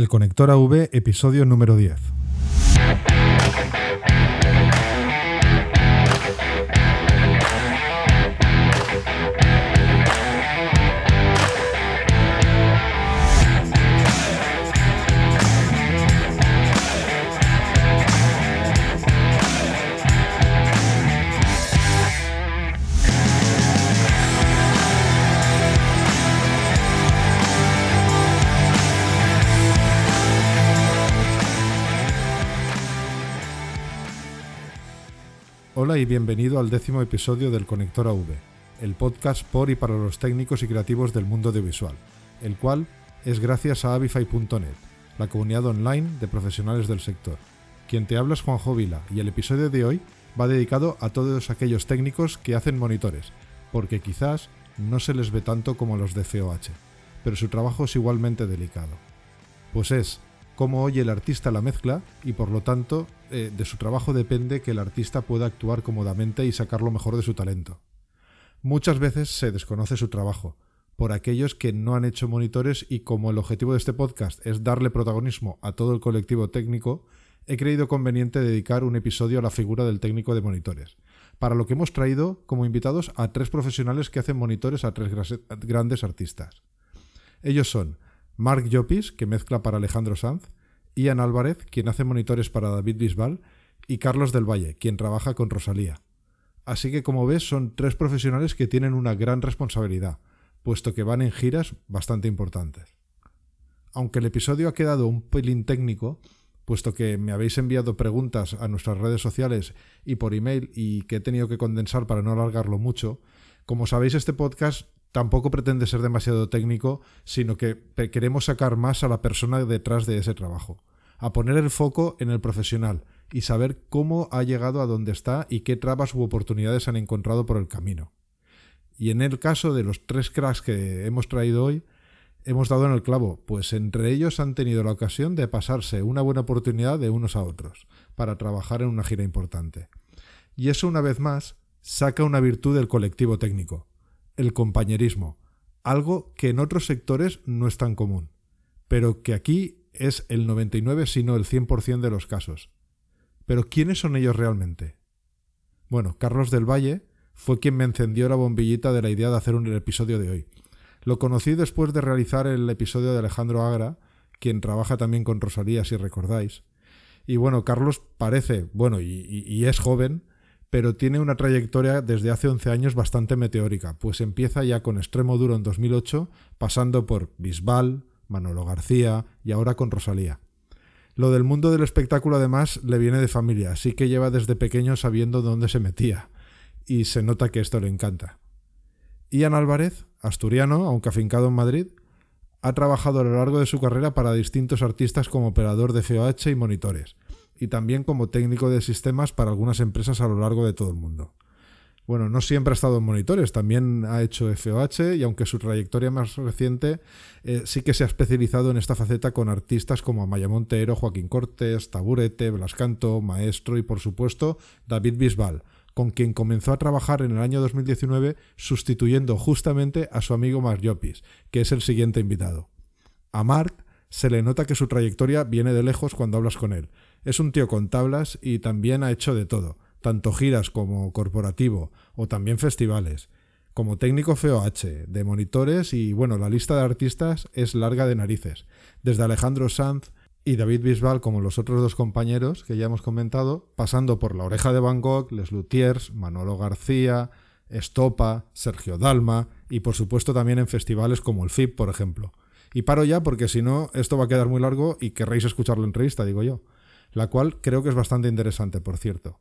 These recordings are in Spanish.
El Conector AV, episodio número 10. Y bienvenido al décimo episodio del Conector AV, el podcast por y para los técnicos y creativos del mundo audiovisual, el cual es gracias a avify.net, la comunidad online de profesionales del sector. Quien te habla es Juanjo Vila y el episodio de hoy va dedicado a todos aquellos técnicos que hacen monitores, porque quizás no se les ve tanto como los de COH, pero su trabajo es igualmente delicado. Pues es cómo oye el artista la mezcla y por lo tanto eh, de su trabajo depende que el artista pueda actuar cómodamente y sacar lo mejor de su talento. Muchas veces se desconoce su trabajo por aquellos que no han hecho monitores y como el objetivo de este podcast es darle protagonismo a todo el colectivo técnico, he creído conveniente dedicar un episodio a la figura del técnico de monitores, para lo que hemos traído como invitados a tres profesionales que hacen monitores a tres grandes artistas. Ellos son Mark Llopis, que mezcla para Alejandro Sanz, Ian Álvarez, quien hace monitores para David Bisbal, y Carlos del Valle, quien trabaja con Rosalía. Así que como ves son tres profesionales que tienen una gran responsabilidad, puesto que van en giras bastante importantes. Aunque el episodio ha quedado un pelín técnico, puesto que me habéis enviado preguntas a nuestras redes sociales y por email y que he tenido que condensar para no alargarlo mucho, como sabéis este podcast tampoco pretende ser demasiado técnico, sino que queremos sacar más a la persona detrás de ese trabajo, a poner el foco en el profesional y saber cómo ha llegado a donde está y qué trabas u oportunidades han encontrado por el camino. Y en el caso de los tres cracks que hemos traído hoy, hemos dado en el clavo, pues entre ellos han tenido la ocasión de pasarse una buena oportunidad de unos a otros, para trabajar en una gira importante. Y eso una vez más saca una virtud del colectivo técnico, el compañerismo, algo que en otros sectores no es tan común, pero que aquí es el 99 sino el 100% de los casos. Pero ¿quiénes son ellos realmente? Bueno, Carlos del Valle fue quien me encendió la bombillita de la idea de hacer un episodio de hoy. Lo conocí después de realizar el episodio de Alejandro Agra, quien trabaja también con Rosalía, si recordáis. Y bueno, Carlos parece, bueno, y, y es joven, pero tiene una trayectoria desde hace 11 años bastante meteórica, pues empieza ya con Extremo Duro en 2008, pasando por Bisbal, Manolo García y ahora con Rosalía. Lo del mundo del espectáculo además le viene de familia, así que lleva desde pequeño sabiendo dónde se metía, y se nota que esto le encanta. Ian Álvarez, asturiano, aunque afincado en Madrid, ha trabajado a lo largo de su carrera para distintos artistas como operador de FOH y monitores, y también como técnico de sistemas para algunas empresas a lo largo de todo el mundo. Bueno, no siempre ha estado en monitores, también ha hecho FOH y aunque su trayectoria más reciente eh, sí que se ha especializado en esta faceta con artistas como Amaya Montero, Joaquín Cortés, Taburete, Blascanto, Maestro y por supuesto David Bisbal, con quien comenzó a trabajar en el año 2019 sustituyendo justamente a su amigo Mark Llopis, que es el siguiente invitado. A Mark se le nota que su trayectoria viene de lejos cuando hablas con él, es un tío con tablas y también ha hecho de todo, tanto giras como corporativo o también festivales, como técnico FOH, de monitores y bueno, la lista de artistas es larga de narices, desde Alejandro Sanz y David Bisbal como los otros dos compañeros que ya hemos comentado, pasando por La Oreja de Van Gogh, Les Luthiers, Manolo García, Estopa, Sergio Dalma y por supuesto también en festivales como el FIP, por ejemplo. Y paro ya porque si no, esto va a quedar muy largo y querréis escuchar la entrevista, digo yo la cual creo que es bastante interesante, por cierto.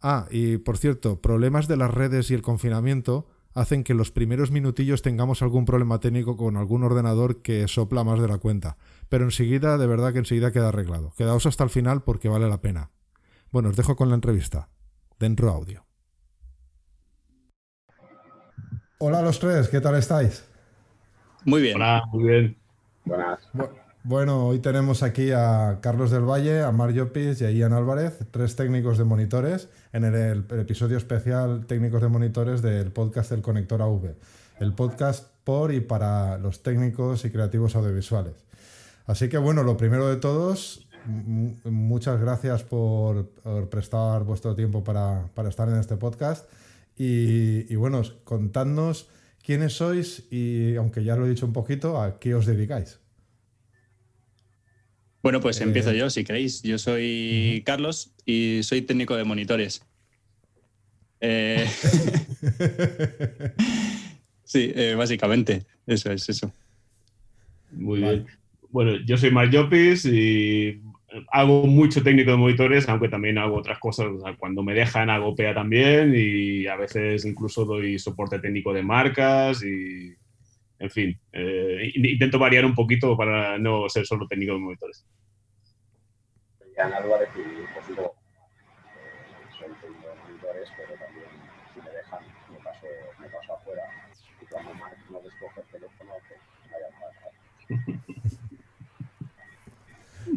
Ah, y por cierto, problemas de las redes y el confinamiento hacen que los primeros minutillos tengamos algún problema técnico con algún ordenador que sopla más de la cuenta, pero enseguida, de verdad que enseguida queda arreglado. Quedaos hasta el final porque vale la pena. Bueno, os dejo con la entrevista. Dentro audio. Hola a los tres, ¿qué tal estáis? Muy bien. Hola, muy bien. Buenas. Bueno, hoy tenemos aquí a Carlos del Valle, a Mar Llopis y a Ian Álvarez, tres técnicos de monitores, en el, episodio especial Técnicos de Monitores del podcast del Conector AV, el podcast por y para los técnicos y creativos audiovisuales. Así que bueno, lo primero de todos, muchas gracias por, prestar vuestro tiempo para, estar en este podcast. Y, bueno, contadnos quiénes sois y, aunque ya lo he dicho un poquito, a qué os dedicáis. Bueno, pues eh, empiezo yo, si queréis. Yo soy Carlos y soy técnico de monitores. Eh, sí, eh, básicamente, eso es eso. Muy bien. Bueno, yo soy Mark Llopis y hago mucho técnico de monitores, aunque también hago otras cosas. cuando me dejan hago PEA también y a veces incluso doy soporte técnico de marcas y, en fin, eh, intento variar un poquito para no ser solo técnico de monitores. Ya Álvarez y pues, eh, soy técnico de monitores, pero también si me dejan me paso, me paso afuera y cuando Mark no descoge el teléfono, pues vaya a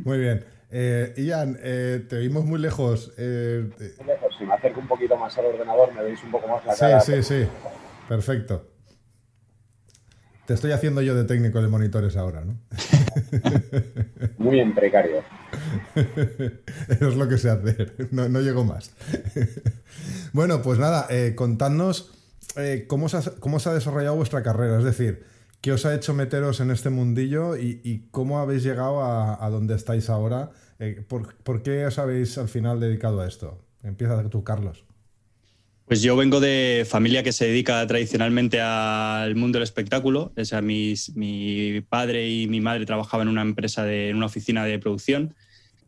Muy bien. Eh, Ian, eh, te vimos muy lejos. Eh, muy lejos. Si me acerco un poquito más al ordenador, me veis un poco más la cara. Sí, sí, sí. Perfecto. Te estoy haciendo yo de técnico de monitores ahora, ¿no? Muy en precario. es lo que sé hacer. No, no llego más. bueno, pues nada, eh, contadnos cómo, se ha, cómo se ha desarrollado vuestra carrera. Es decir, ¿qué os ha hecho meteros en este mundillo y, cómo habéis llegado a, a donde estáis ahora? Eh, ¿por, qué os habéis al final dedicado a esto? Empieza tú, Carlos. Pues yo vengo de familia que se dedica tradicionalmente al mundo del espectáculo. O sea, mi padre y mi madre trabajaban en una empresa, en una oficina de producción.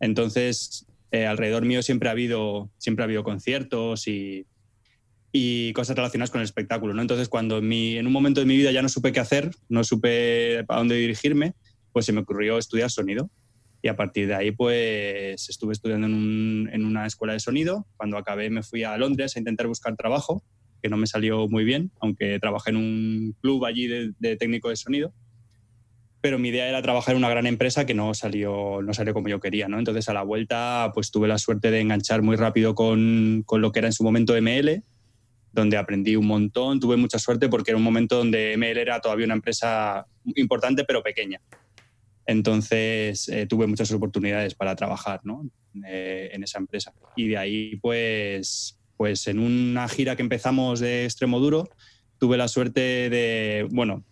Entonces, eh, alrededor mío siempre ha habido, siempre ha habido conciertos y, y cosas relacionadas con el espectáculo. ¿no? Entonces, cuando en, en un momento de mi vida ya no supe qué hacer, no supe a dónde dirigirme, pues se me ocurrió estudiar sonido. Y a partir de ahí, pues estuve estudiando en, en, una escuela de sonido. Cuando acabé me fui a Londres a intentar buscar trabajo, que no me salió muy bien, aunque trabajé en un club allí de, técnico de sonido. Pero mi idea era trabajar en una gran empresa que no salió, no salió como yo quería. ¿no? Entonces a la vuelta pues tuve la suerte de enganchar muy rápido con, con lo que era en su momento ML, donde aprendí un montón. Tuve mucha suerte porque era un momento donde ML era todavía una empresa importante pero pequeña. Entonces eh, tuve muchas oportunidades para trabajar ¿no? Eh, en esa empresa. Y de ahí, pues, pues en una gira que empezamos de extremo duro, tuve la suerte de, bueno,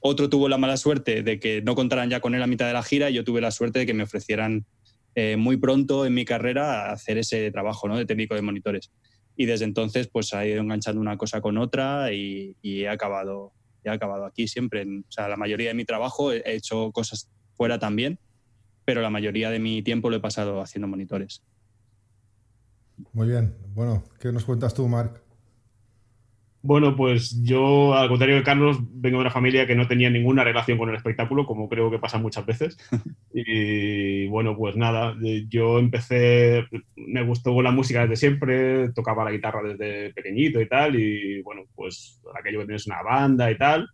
otro tuvo la mala suerte de que no contaran ya con él a mitad de la gira y yo tuve la suerte de que me ofrecieran eh, muy pronto en mi carrera hacer ese trabajo ¿no? de técnico de monitores. Y desde entonces pues ha ido enganchando una cosa con otra y, he, acabado, he acabado aquí siempre. o sea, la mayoría de mi trabajo he hecho cosas fuera también, pero la mayoría de mi tiempo lo he pasado haciendo monitores. Muy bien. Bueno, ¿qué nos cuentas tú, Marc? Bueno, pues yo, al contrario de Carlos, vengo de una familia que no tenía ninguna relación con el espectáculo, como creo que pasa muchas veces. Y bueno, pues nada, yo empecé, me gustó la música desde siempre, tocaba la guitarra desde pequeñito y tal, y bueno, pues aquello que tienes una banda y tal.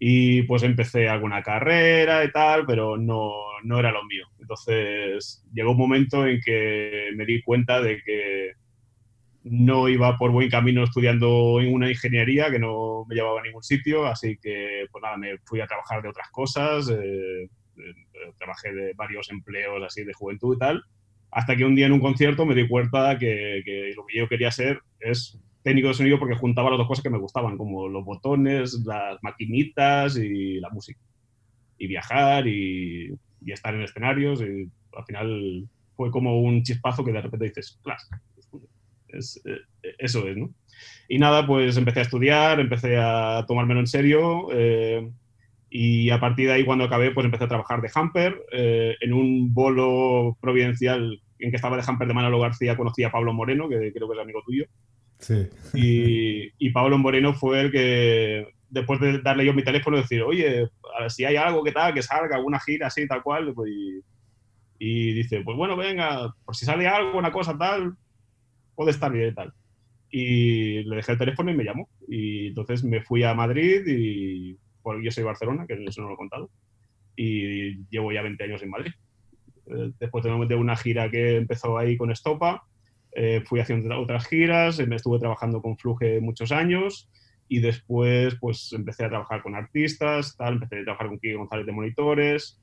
Y pues empecé alguna carrera y tal, pero no, no era lo mío. Entonces llegó un momento en que me di cuenta de que no iba por buen camino estudiando en una ingeniería que no me llevaba a ningún sitio, así que pues nada, me fui a trabajar de otras cosas, eh, eh, trabajé de varios empleos así de juventud y tal, hasta que un día en un concierto me di cuenta que, que lo que yo quería hacer es técnico de sonido porque juntaba las dos cosas que me gustaban, como los botones, las maquinitas y la música. Y viajar y, y estar en escenarios. Y al final fue como un chispazo que de repente dices, ¡Clas! Es, eh, eso es, ¿no? Y nada, pues empecé a estudiar, empecé a tomármelo en serio. Eh, y a partir de ahí, cuando acabé, pues empecé a trabajar de hamper. Eh, en un bolo providencial en que estaba de hamper de Manolo García, conocí a Pablo Moreno, que creo que es amigo tuyo. Y, y Pablo Moreno fue el que, después de darle yo mi teléfono, decir, oye, si hay algo que tal, que salga, alguna gira así, tal cual, pues, y, dice, pues bueno, venga, por si sale algo, una cosa tal, puede estar bien y tal. Y le dejé el teléfono y me llamó. Y entonces me fui a Madrid y pues, yo soy Barcelona, que eso no lo he contado, y llevo ya 20 años en Madrid. Eh, después de una gira que empezó ahí con Estopa, eh, fui haciendo otras giras, me estuve trabajando con Fluge muchos años y después pues empecé a trabajar con artistas, tal, empecé a trabajar con Kike González de Monitores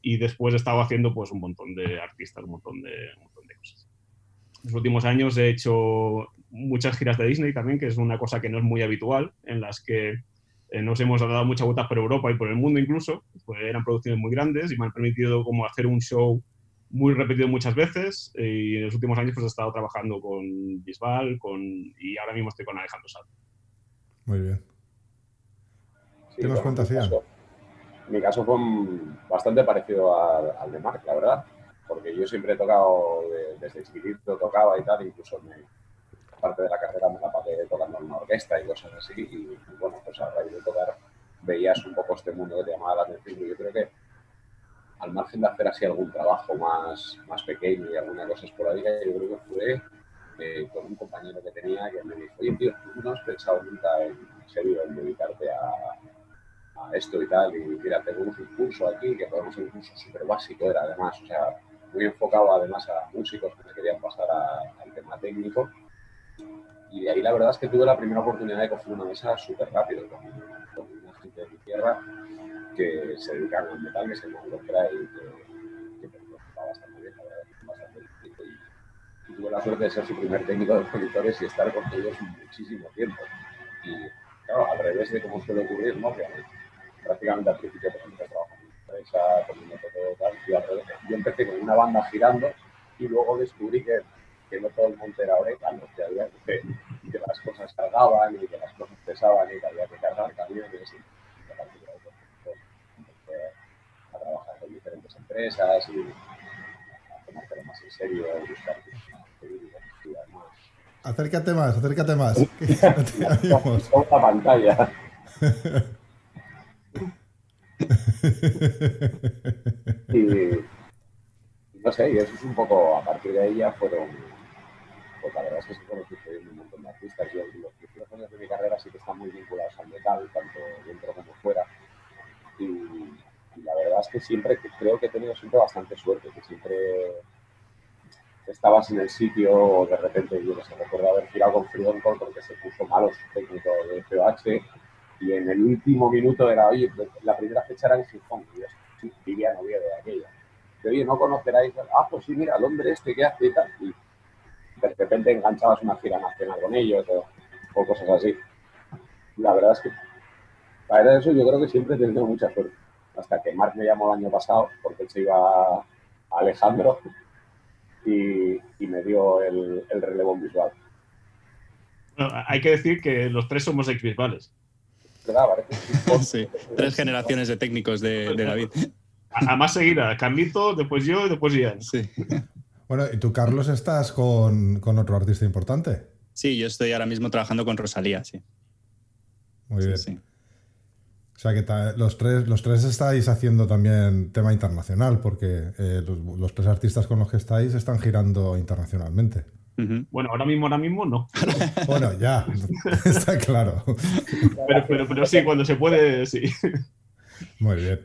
y después he estado haciendo pues un montón de artistas, un montón de, un montón de cosas. En los últimos años he hecho muchas giras de Disney también, que es una cosa que no es muy habitual, en las que eh, nos hemos dado muchas vueltas por Europa y por el mundo incluso, pues eran producciones muy grandes y me han permitido como hacer un show muy repetido muchas veces y en los últimos años pues he estado trabajando con Bisbal con, y ahora mismo estoy con Alejandro Sal. Muy bien. Sí, ¿Qué nos cuentas, Mi caso fue bastante parecido al, de Mark, la verdad, porque yo siempre he tocado, desde chiquitito tocaba y tal, incluso me, parte de la carrera me la pasé tocando en una orquesta y cosas así, y, bueno, pues a raíz de tocar veías un poco este mundo que te llamaba la atención, y yo creo que al margen de hacer así algún trabajo más, más pequeño y alguna cosa esporádica, yo creo que fue eh, con un compañero que tenía que me dijo, oye tío, ¿tú no has pensado nunca en, serio en dedicarte a, a, esto y tal? Y mira, tenemos un curso aquí, que podemos hacer un curso súper básico, era además, o sea, muy enfocado además a músicos que querían pasar al tema técnico. Y de ahí la verdad es que tuve la primera oportunidad de coger una mesa súper rápido con, con una gente de mi tierra que se dedican al metal, que se Locra y que, que va bastante bien, la verdad, bastante y, y, tuve la suerte de ser su primer técnico de monitores y estar con ellos muchísimo tiempo. Y claro, al revés de cómo suele ocurrir, ¿no? Que prácticamente al principio, trabajando en empresa, con un todo tal, y al revés, yo empecé con una banda girando y luego descubrí que, que no todo el monte era orégano, que había que, que las cosas cargaban y que las cosas pesaban y que había que cargar camiones y trabajar con diferentes empresas y tomártelo más en serio, buscar Acércate más, acércate más. Otra pantalla. y no sé, y eso es un poco, a partir de ahí ya fueron, pues la verdad es que sí fueron sucediendo un montón de artistas. Yo los primeros años de mi carrera sí que están muy vinculados al metal, tanto dentro como fuera. Y, y la verdad es que siempre, creo que he tenido siempre bastante suerte, que siempre estabas en el sitio o de repente, yo no sé, recuerdo haber girado con Frioncol porque se puso malo su técnico de POH y en el último minuto era, oye, la primera fecha era en Gijón, y yo vivía novio de aquella. Y, oye, ¿no conoceráis? Ah, pues sí, mira, el hombre este que hace y tal. Y de repente enganchabas una gira nacional con ellos o, o cosas así. La verdad es que para eso yo creo que siempre he tenido mucha suerte hasta que Marc me llamó el año pasado porque se iba a Alejandro y, me dio el, relevo visual. hay que decir que los tres somos ex visuales. sí, tres generaciones de técnicos de, David. A, más seguida, Carlito, después yo y después Ian. Sí. Bueno, ¿y tú, Carlos, estás con, con, otro artista importante? Sí, yo estoy ahora mismo trabajando con Rosalía, sí. Muy bien. Sí. O sea que los tres, los tres estáis haciendo también tema internacional, porque eh, los, tres artistas con los que estáis están girando internacionalmente. Bueno, ahora mismo, ahora mismo no. bueno, ya, está claro. Pero, pero, sí, cuando se puede, sí. Muy bien.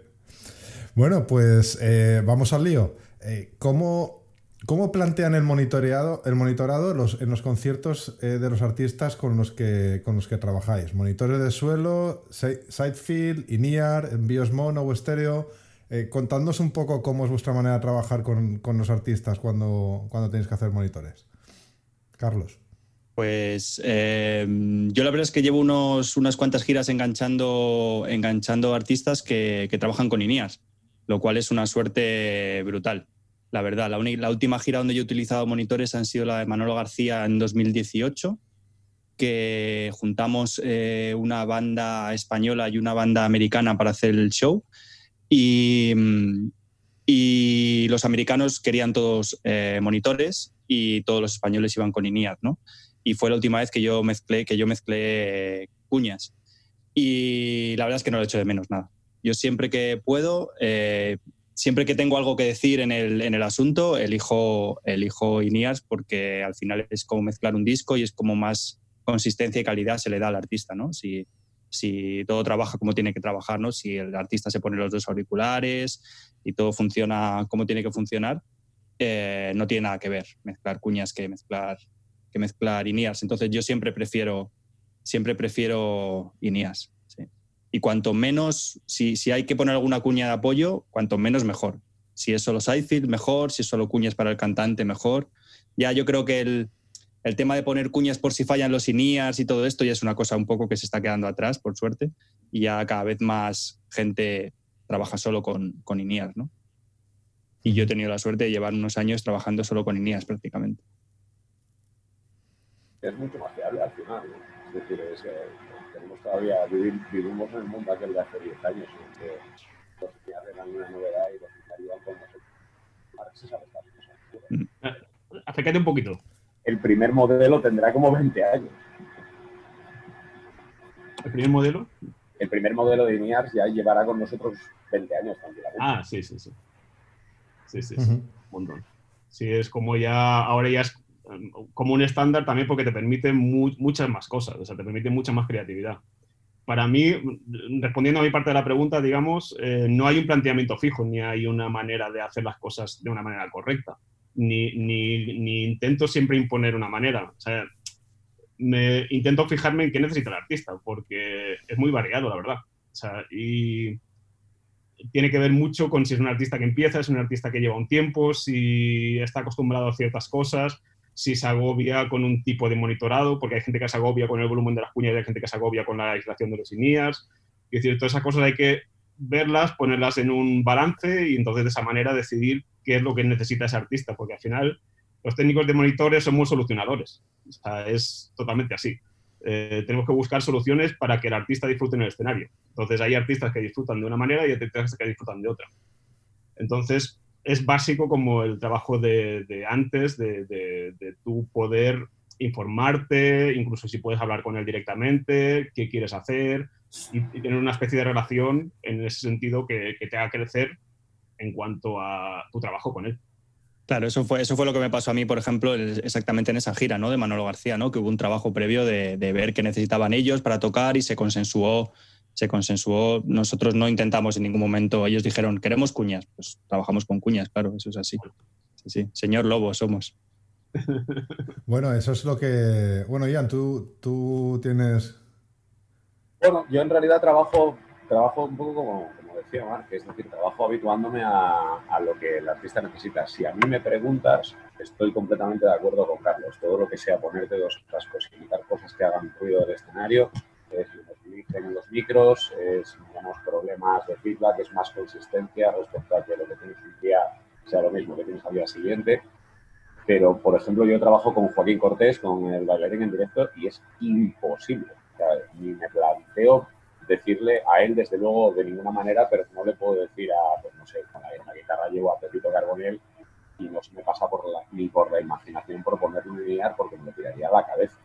Bueno, pues eh, vamos al lío. Eh, ¿Cómo ¿Cómo plantean el monitoreado, el monitorado en los conciertos eh, de los artistas con los que, trabajáis? Monitoreo de suelo, sidefield, INIAR, envíos mono o estéreo. Eh, contadnos un poco cómo es vuestra manera de trabajar con, los artistas cuando, tenéis que hacer monitores. Carlos. Pues eh, yo la verdad es que llevo unas cuantas giras enganchando, artistas que, trabajan con INIAR, lo cual es una suerte brutal la verdad. La, la, última gira donde yo he utilizado monitores han sido la de Manolo García en 2018, que juntamos eh, una banda española y una banda americana para hacer el show. Y, y los americanos querían todos eh, monitores y todos los españoles iban con INIAD, ¿no? Y fue la última vez que yo mezclé, que yo mezclé cuñas. Y la verdad es que no lo he hecho de menos nada. Yo siempre que puedo, eh, siempre que tengo algo que decir en el, en el asunto, elijo, elijo porque al final es como mezclar un disco y es como más consistencia y calidad se le da al artista, ¿no? Si, si todo trabaja como tiene que trabajar, ¿no? Si el artista se pone los dos auriculares y todo funciona como tiene que funcionar, eh, no tiene nada que ver mezclar cuñas que mezclar, que mezclar. Entonces yo siempre prefiero, siempre prefiero INIAS. Y cuanto menos, si, si hay que poner alguna cuña de apoyo, cuanto menos mejor. Si es solo sidefield, mejor. Si es solo cuñas para el cantante, mejor. Ya yo creo que el, el tema de poner cuñas por si fallan los INIAS y todo esto ya es una cosa un poco que se está quedando atrás, por suerte. Y ya cada vez más gente trabaja solo con, con INIAS, ¿no? Y yo he tenido la suerte de llevar unos años trabajando solo con INIAS prácticamente. Es mucho más fiable al final, ¿no? Es decir, es que todavía, vivimos en el mundo aquel de hace 10 años, en que los eran una novedad y los con nosotros. Ahora se sabe estas cosas. Acércate un poquito. El primer modelo tendrá como 20 años. ¿El primer modelo? El primer modelo de INIARS ya llevará con nosotros 20 años tranquilamente. Ah, sí, sí, sí. Sí, sí, sí. Un montón. Sí, es como ya, ahora ya es como un estándar también porque te permite mu- muchas más cosas, o sea, te permite mucha más creatividad. Para mí, respondiendo a mi parte de la pregunta, digamos, eh, no hay un planteamiento fijo, ni hay una manera de hacer las cosas de una manera correcta, ni, ni, ni intento siempre imponer una manera. O sea, me intento fijarme en qué necesita el artista, porque es muy variado, la verdad. O sea, y tiene que ver mucho con si es un artista que empieza, es un artista que lleva un tiempo, si está acostumbrado a ciertas cosas, si se agobia con un tipo de monitorado, porque hay gente que se agobia con el volumen de las cuñas y hay gente que se agobia con la aislación de los INIAS. Es decir, todas esas cosas hay que verlas, ponerlas en un balance y entonces de esa manera decidir qué es lo que necesita ese artista, porque al final los técnicos de monitores somos solucionadores. Es totalmente así. Eh, tenemos que buscar soluciones para que el artista disfrute en el escenario. Entonces hay artistas que disfrutan de una manera y artistas que disfrutan de otra. Entonces es básico como el trabajo de, antes, de, de, tu poder informarte, incluso si puedes hablar con él directamente, qué quieres hacer y, tener una especie de relación en ese sentido que, que te haga crecer en cuanto a tu trabajo con él. Claro, eso fue, eso fue lo que me pasó a mí, por ejemplo, exactamente en esa gira ¿no? de Manolo García, ¿no? que hubo un trabajo previo de, de ver qué necesitaban ellos para tocar y se consensuó, se consensuó. Nosotros no intentamos en ningún momento, ellos dijeron, queremos cuñas, pues trabajamos con cuñas, claro, eso es así. Sí, sí. Señor Lobo somos. Bueno, eso es lo que. Bueno, Ian, tú, tú tienes. Bueno, yo en realidad trabajo, trabajo un poco como, como decía Marc, es decir, trabajo habituándome a, a lo que el artista necesita. Si a mí me preguntas, estoy completamente de acuerdo con Carlos. Todo lo que sea ponerte dos cascos y quitar cosas que hagan ruido del escenario, es en los micros, es menos problemas de feedback, es más consistencia respecto a que lo que tienes un día sea lo mismo que tienes al día siguiente. Pero, por ejemplo, yo trabajo con Joaquín Cortés, con el bailarín en directo, y es imposible. Ni me planteo decirle a él, desde luego, de ninguna manera, pero no le puedo decir a, pues no sé, con la, la guitarra llevo a Pepito Carbonell y no se me pasa por la, ni por la imaginación proponerle un linear porque me tiraría la cabeza.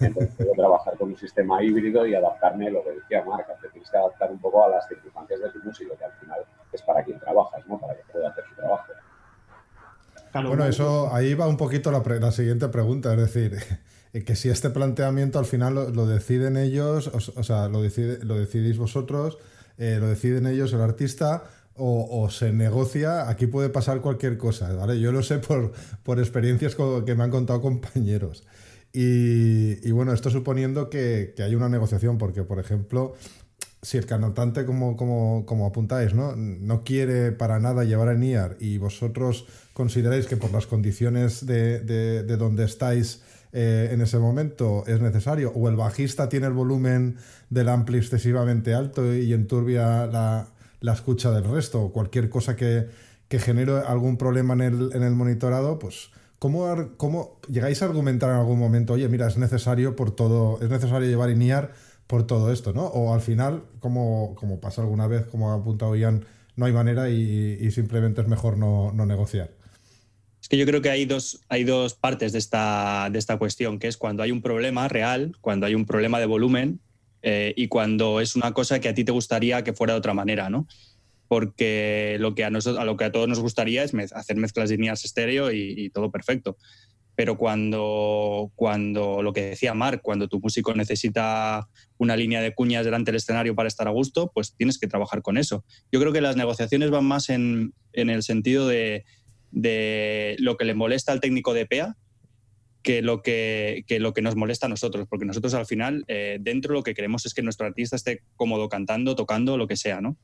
Entonces, que trabajar con un sistema híbrido y adaptarme, lo que decía Marca, te tienes que adaptar un poco a las circunstancias de tu músico, que al final es para quien trabajas, ¿no? Para que pueda hacer su trabajo. Bueno, eso ahí va un poquito la, pre- la siguiente pregunta, es decir, que si este planteamiento al final lo, lo deciden ellos, o, o sea, lo, decide, lo decidís vosotros, eh, lo deciden ellos, el artista, o, o se negocia, aquí puede pasar cualquier cosa, ¿vale? Yo lo sé por, por experiencias que me han contado compañeros. Y, bueno, esto suponiendo que, que hay una negociación, porque por ejemplo, si el cantante, como, como, como apuntáis, ¿no? no quiere para nada llevar a NIAR y vosotros consideráis que por las condiciones de, de, de donde estáis eh, en ese momento es necesario, o el bajista tiene el volumen del ampli excesivamente alto y enturbia la, la escucha del resto, o cualquier cosa que, que genere algún problema en el, en el monitorado, pues ¿cómo, ar- ¿cómo llegáis a argumentar en algún momento, oye, mira, es necesario por todo, es necesario llevar INIAR por todo esto, ¿no? O al final, como, pasa alguna vez, como ha apuntado Ian, no hay manera y, simplemente es mejor no, no negociar. Es que yo creo que hay dos, hay dos partes de esta, de esta cuestión, que es cuando hay un problema real, cuando hay un problema de volumen eh, y cuando es una cosa que a ti te gustaría que fuera de otra manera, ¿no? Porque lo que a, lo que a todos nos gustaría es hacer mezclas lineales estéreo y, y todo perfecto. Pero cuando, cuando lo que decía Marc, cuando tu músico necesita una línea de cuñas delante del escenario para estar a gusto, pues tienes que trabajar con eso. Yo creo que las negociaciones van más en, en el sentido de, de lo que le molesta al técnico de PEA que lo que, que, lo que nos molesta a nosotros, porque nosotros al final, eh, dentro lo que queremos es que nuestro artista esté cómodo cantando, tocando, lo que sea, ¿no?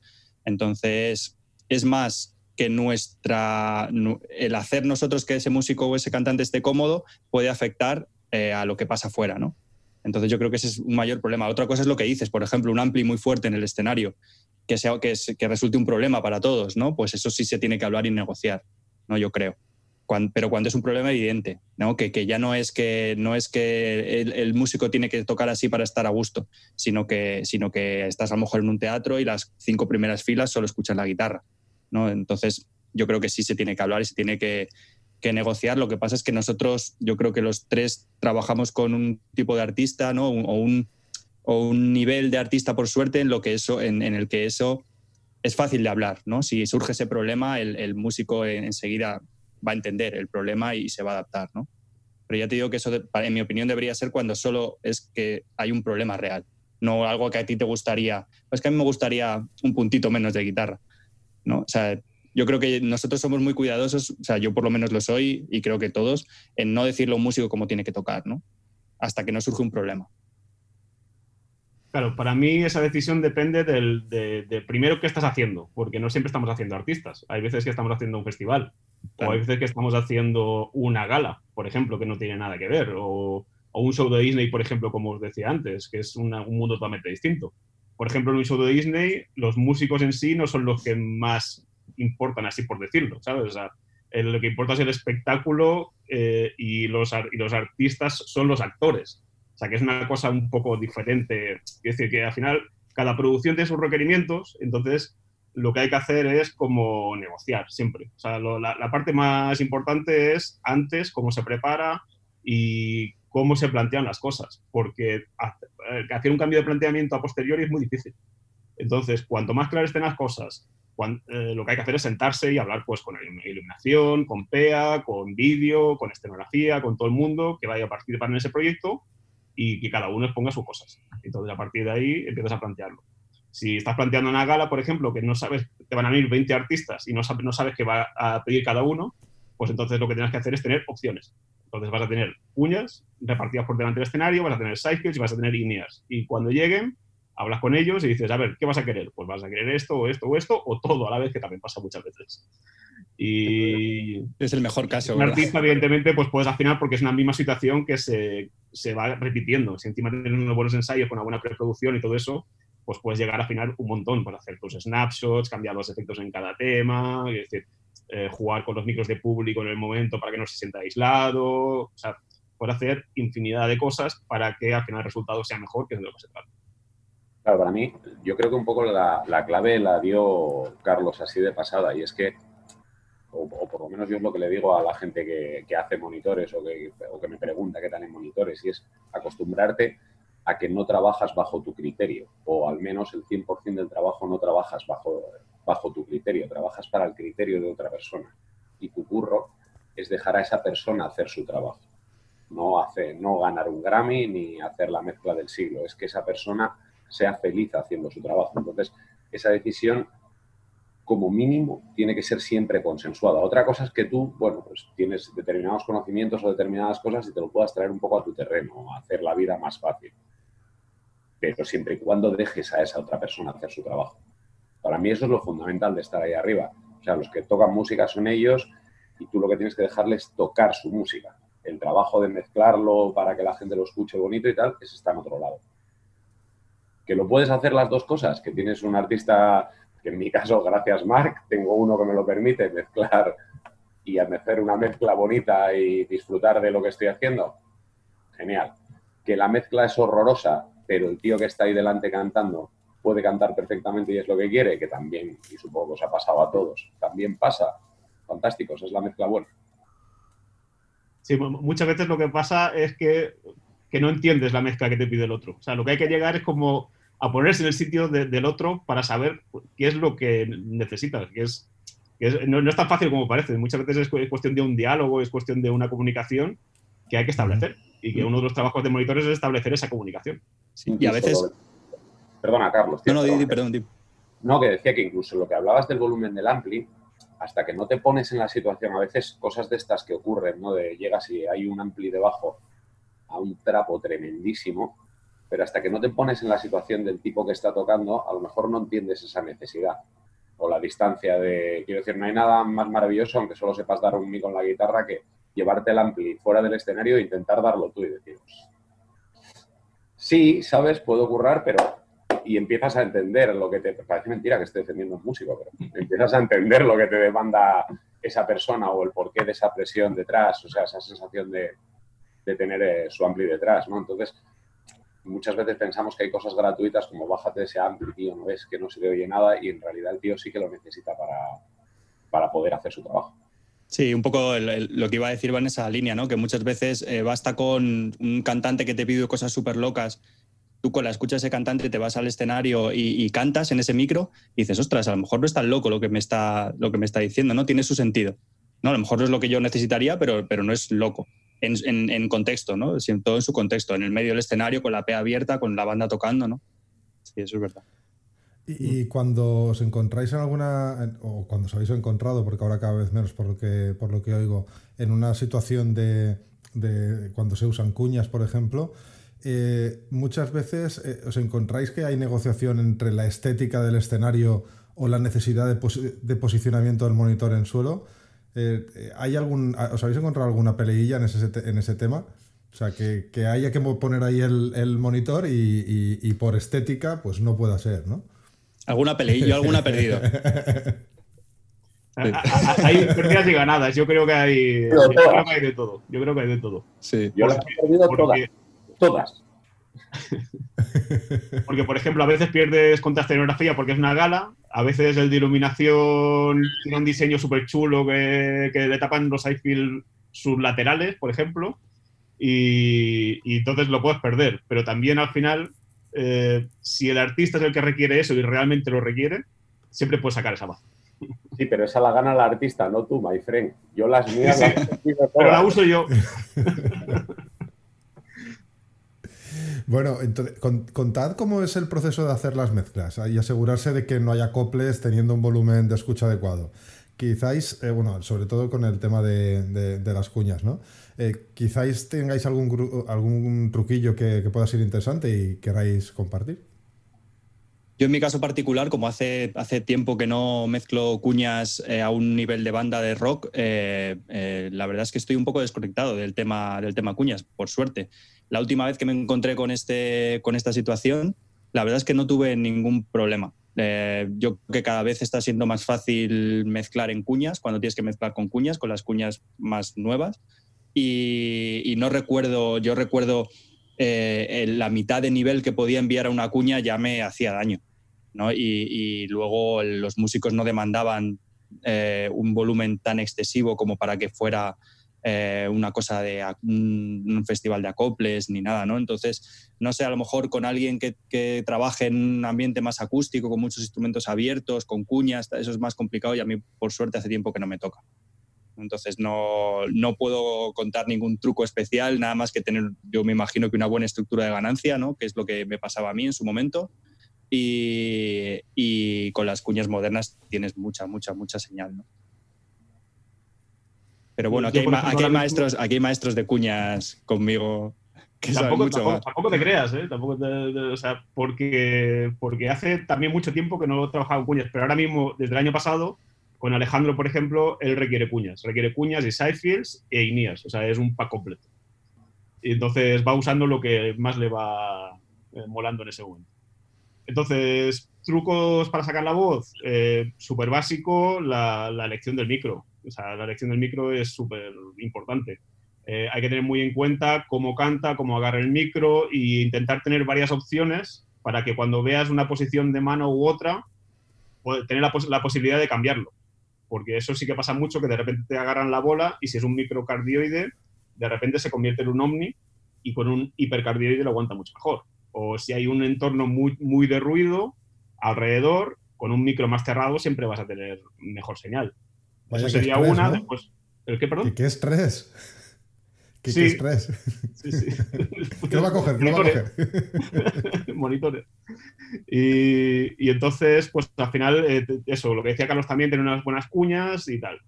Entonces, es más que nuestra, el hacer nosotros que ese músico o ese cantante esté cómodo puede afectar eh, a lo que pasa afuera, ¿no? Entonces yo creo que ese es un mayor problema. Otra cosa es lo que dices, por ejemplo, un ampli muy fuerte en el escenario, que, sea, que, que resulte un problema para todos, ¿no? Pues eso sí se tiene que hablar y negociar, ¿no? Yo creo pero cuando es un problema evidente, ¿no? que, que ya no es que, no es que el, músico tiene que tocar así para estar a gusto, sino que, sino que estás a lo mejor en un teatro y las cinco primeras filas solo escuchan la guitarra. ¿no? Entonces, yo creo que sí se tiene que hablar y se tiene que, que, negociar. Lo que pasa es que nosotros, yo creo que los tres trabajamos con un tipo de artista ¿no? o, un, o un nivel de artista, por suerte, en, lo que eso, en, el que eso es fácil de hablar. ¿no? Si surge ese problema, el, el músico enseguida va a entender el problema y se va a adaptar, ¿no? Pero ya te digo que eso, en mi opinión, debería ser cuando solo es que hay un problema real, no algo que a ti te gustaría. Es que a mí me gustaría un puntito menos de guitarra, ¿no? O sea, yo creo que nosotros somos muy cuidadosos, o sea, yo por lo menos lo soy y creo que todos, en no decirle a un músico cómo tiene que tocar, ¿no? Hasta que no surge un problema. Claro, para mí esa decisión depende del, de, primero qué estás haciendo, porque no siempre estamos haciendo artistas. Hay veces que estamos haciendo un festival, o hay veces que estamos haciendo una gala, por ejemplo, que no tiene nada que ver, o, un show de Disney, por ejemplo, como os decía antes, que es un mundo totalmente distinto. Por ejemplo, en un show de Disney, los músicos en sí no son los que más importan, así por decirlo, ¿sabes? O sea, lo que importa es el espectáculo eh, y, los, y los artistas son los actores. O sea, que es una cosa un poco diferente. Es decir, que al final cada producción tiene sus requerimientos, entonces lo que hay que hacer es como negociar siempre. O sea, la, parte más importante es antes cómo se prepara y cómo se plantean las cosas, porque eh, hacer un cambio de planteamiento a posteriori es muy difícil. Entonces, cuanto más claras estén las cosas, eh, lo que hay que hacer es sentarse y hablar pues con iluminación, con PEA, con vídeo, con escenografía, con todo el mundo que vaya a participar en ese proyecto y que cada uno exponga sus cosas. Entonces, a partir de ahí empiezas a plantearlo. Si estás planteando una gala, por ejemplo, que no sabes, te van a venir 20 artistas y no sabes, no sabes qué va a pedir cada uno, pues entonces lo que tienes que hacer es tener opciones. Entonces vas a tener uñas repartidas por delante del escenario, vas a tener sidekicks y vas a tener líneas. Y cuando lleguen, hablas con ellos y dices, a ver, ¿qué vas a querer? Pues vas a querer esto o esto o esto o todo a la vez, que también pasa muchas veces. Y es el mejor caso. Un artista, evidentemente, pues puedes afinar porque es una misma situación que se, se va repitiendo. Si encima tienes unos buenos ensayos con una buena preproducción y todo eso, pues puedes llegar a afinar un montón para hacer tus snapshots, cambiar los efectos en cada tema, es decir, eh, jugar con los micros de público en el momento para que no se sienta aislado, o sea, puedes hacer infinidad de cosas para que al final el resultado sea mejor, que es de lo que se trata. Claro, para mí, yo creo que un poco la, clave la dio Carlos así de pasada, y es que, o, por lo menos yo es lo que le digo a la gente que, que hace monitores o que, o que me pregunta qué tal en monitores, y es acostumbrarte a que no trabajas bajo tu criterio, o al menos el 100% del trabajo no trabajas bajo, bajo tu criterio, trabajas para el criterio de otra persona. Y tu curro es dejar a esa persona hacer su trabajo. No, hacer, no ganar un Grammy ni hacer la mezcla del siglo, es que esa persona sea feliz haciendo su trabajo. Entonces, esa decisión, como mínimo, tiene que ser siempre consensuada. Otra cosa es que tú, bueno, pues tienes determinados conocimientos o determinadas cosas y te lo puedas traer un poco a tu terreno, hacer la vida más fácil pero siempre y cuando dejes a esa otra persona hacer su trabajo. Para mí eso es lo fundamental de estar ahí arriba. O sea, los que tocan música son ellos y tú lo que tienes que dejarles tocar su música. El trabajo de mezclarlo para que la gente lo escuche bonito y tal, ese está en otro lado. Que lo puedes hacer las dos cosas, que tienes un artista, que en mi caso, gracias Mark, tengo uno que me lo permite mezclar y hacer una mezcla bonita y disfrutar de lo que estoy haciendo. Genial. Que la mezcla es horrorosa pero el tío que está ahí delante cantando puede cantar perfectamente y es lo que quiere, que también, y supongo que os ha pasado a todos, también pasa. Fantástico, esa es la mezcla buena. Sí, muchas veces lo que pasa es que, no entiendes la mezcla que te pide el otro. O sea, lo que hay que llegar es como a ponerse en el sitio del otro para saber qué es lo que necesitas, que es, no, es tan fácil como parece. Muchas veces es cuestión de un diálogo, es cuestión de una comunicación que hay que establecer y que uno de los trabajos de monitores es establecer esa comunicación y a veces... Perdona, Carlos. no, no, perdón, No, que decía que incluso lo que hablabas del volumen del ampli, hasta que no te pones en la situación, a veces cosas de estas que ocurren, ¿no? De llegas y hay un ampli debajo a un trapo tremendísimo, pero hasta que no te pones en la situación del tipo que está tocando, a lo mejor no entiendes esa necesidad o la distancia de, quiero decir, no hay nada más maravilloso, aunque solo sepas dar un mi con la guitarra, que llevarte el ampli fuera del escenario e intentar darlo tú y deciros, sí, sabes, puedo currar, pero y empiezas a entender lo que te parece mentira que esté defendiendo un músico, pero empiezas a entender lo que te demanda esa persona o el porqué de esa presión detrás, o sea, esa sensación de, de tener eh, su ampli detrás, ¿no? Entonces, muchas veces pensamos que hay cosas gratuitas como bájate ese ampli, tío, no ves que no se le oye nada y en realidad el tío sí que lo necesita para, para poder hacer su trabajo. Sí, un poco lo que iba a decir va en esa línea, ¿no? Que muchas veces eh, basta con un cantante que te pide cosas súper locas. Tú con la escucha ese cantante te vas al escenario y, cantas en ese micro y dices, ostras, a lo mejor no es tan loco lo que me está, lo que me está diciendo, ¿no? Tiene su sentido. No, a lo mejor no es lo que yo necesitaría, pero, pero no es loco. En, contexto, ¿no? Todo en su contexto, en el medio del escenario, con la P abierta, con la banda tocando, ¿no? Sí, eso es verdad. Y, cuando os encontráis en alguna, o cuando os habéis encontrado, porque ahora cada vez menos por lo que, por lo que oigo, en una situación de, cuando se usan cuñas, por ejemplo, eh, muchas veces eh, os encontráis que hay negociación entre la estética del escenario o la necesidad de, posicionamiento del monitor en suelo. Eh, ¿hay algún, ¿Os habéis encontrado alguna peleilla en ese, en ese tema? O sea, que, haya que poner ahí el, monitor y, y, por estética, pues no pueda ser, ¿no? Alguna peleilla, yo alguna perdido. hay perdidas y ganadas. Yo creo que hay, yo creo que hay de todo. Yo creo que hay de todo. Sí. Yo las he perdido todas. Todas. Porque, por ejemplo, a veces pierdes contra escenografía porque es una gala, a veces el de iluminación tiene un diseño súper chulo que, le tapan los iField sus laterales, por ejemplo, y, y, entonces lo puedes perder. Pero también al final eh, si el artista es el que requiere eso y realmente lo requiere, siempre puede sacar esa baza. Sí, pero esa la gana el artista, no tú, my friend. Yo las mías Pero la uso yo. Bueno, entonces, contad cómo es el proceso de hacer las mezclas y asegurarse de que no haya coples teniendo un volumen de escucha adecuado. Quizás, eh, bueno, sobre todo con el tema de las cuñas, ¿no? Eh, tengáis algún, truquillo que, pueda ser interesante y queráis compartir. Yo en mi caso particular, como hace, tiempo que no mezclo cuñas eh, a un nivel de banda de rock, eh, la verdad es que estoy un poco desconectado del tema, del tema cuñas, por suerte. La última vez que me encontré con, este, con esta situación, la verdad es que no tuve ningún problema. yo creo que cada vez está siendo más fácil mezclar en cuñas, cuando tienes que mezclar con cuñas, con las cuñas más nuevas y, no recuerdo, yo recuerdo eh, la mitad de nivel que podía enviar a una cuña ya me hacía daño. ¿no? Y, luego los músicos no demandaban eh, un volumen tan excesivo como para que fuera eh, una cosa de un, festival de acoples ni nada, ¿no? Entonces, no sé, a lo mejor con alguien que, que, trabaje en un ambiente más acústico, con muchos instrumentos abiertos, con cuñas, eso es más complicado y a mí, por suerte, hace tiempo que no me toca. Entonces no, puedo contar ningún truco especial, nada más que tener, yo me imagino que una buena estructura de ganancia, ¿no? que es lo que me pasaba a mí en su momento. Y, con las cuñas modernas tienes mucha, mucha, mucha señal. ¿no? Pero bueno, aquí hay, maestros, aquí hay maestros de cuñas conmigo que tampoco, tampoco, tampoco, te creas, ¿eh? Tampoco o sea, porque, porque hace también mucho tiempo que no he trabajado en cuñas, pero ahora mismo, desde el año pasado, con Alejandro, por ejemplo, él requiere cuñas. Requiere cuñas y sidefields e INIAS. O sea, es un pack completo. Y entonces va usando lo que más le va eh, molando en ese momento. Entonces, trucos para sacar la voz. Eh, súper básico, la, elección del micro. O sea, la elección del micro es súper importante. Eh, hay que tener muy en cuenta cómo canta, cómo agarra el micro e intentar tener varias opciones para que cuando veas una posición de mano u otra, tener la posibilidad de cambiarlo porque eso sí que pasa mucho, que de repente te agarran la bola y si es un microcardioide, de repente se convierte en un omni y con un hipercardioide lo aguanta mucho mejor. O si hay un entorno muy, muy de ruido alrededor, con un micro más cerrado siempre vas a tener mejor señal. Eso sería una, después... ¿El qué, perdón? ¿Qué estrés? Qué, Sí. estrés. Sí, sí. ¿Qué lo va a coger? ¿Qué lo va a coger? monitores. Y, y entonces, pues al final, eh, eso, lo que decía Carlos también, tener unas buenas cuñas y tal.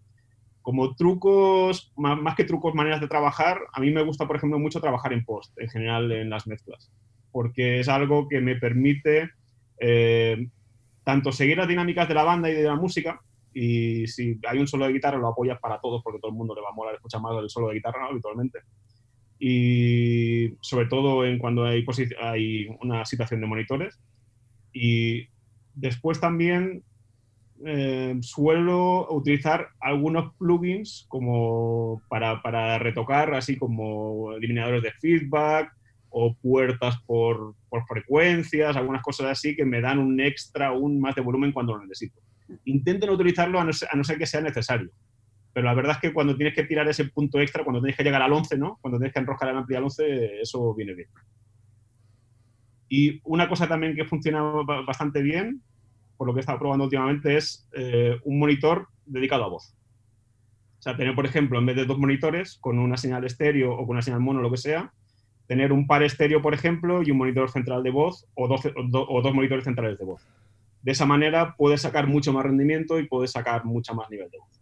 Como trucos, más, que trucos, maneras de trabajar, a mí me gusta, por ejemplo, mucho trabajar en post, en general en las mezclas, porque es algo que me permite eh, tanto seguir las dinámicas de la banda y de la música, y si hay un solo de guitarra lo apoyas para todos, porque todo el mundo le va a molar escuchar más el solo de guitarra ¿no? habitualmente y sobre todo en cuando hay, hay una situación de monitores. Y después también eh, suelo utilizar algunos plugins como para, para retocar, así como eliminadores de feedback o puertas por, por frecuencias, algunas cosas así que me dan un extra, aún más de volumen cuando lo necesito. Intento no utilizarlo a no ser, a no ser que sea necesario. Pero la verdad es que cuando tienes que tirar ese punto extra, cuando tienes que llegar al 11, ¿no? Cuando tienes que enroscar el ampli al 11, eso viene bien. Y una cosa también que funciona ba- bastante bien, por lo que he estado probando últimamente, es eh, un monitor dedicado a voz. O sea, tener, por ejemplo, en vez de dos monitores, con una señal estéreo o con una señal mono, lo que sea, tener un par estéreo, por ejemplo, y un monitor central de voz o dos monitores centrales de voz. De esa manera puedes sacar mucho más rendimiento y puedes sacar mucho más nivel de voz.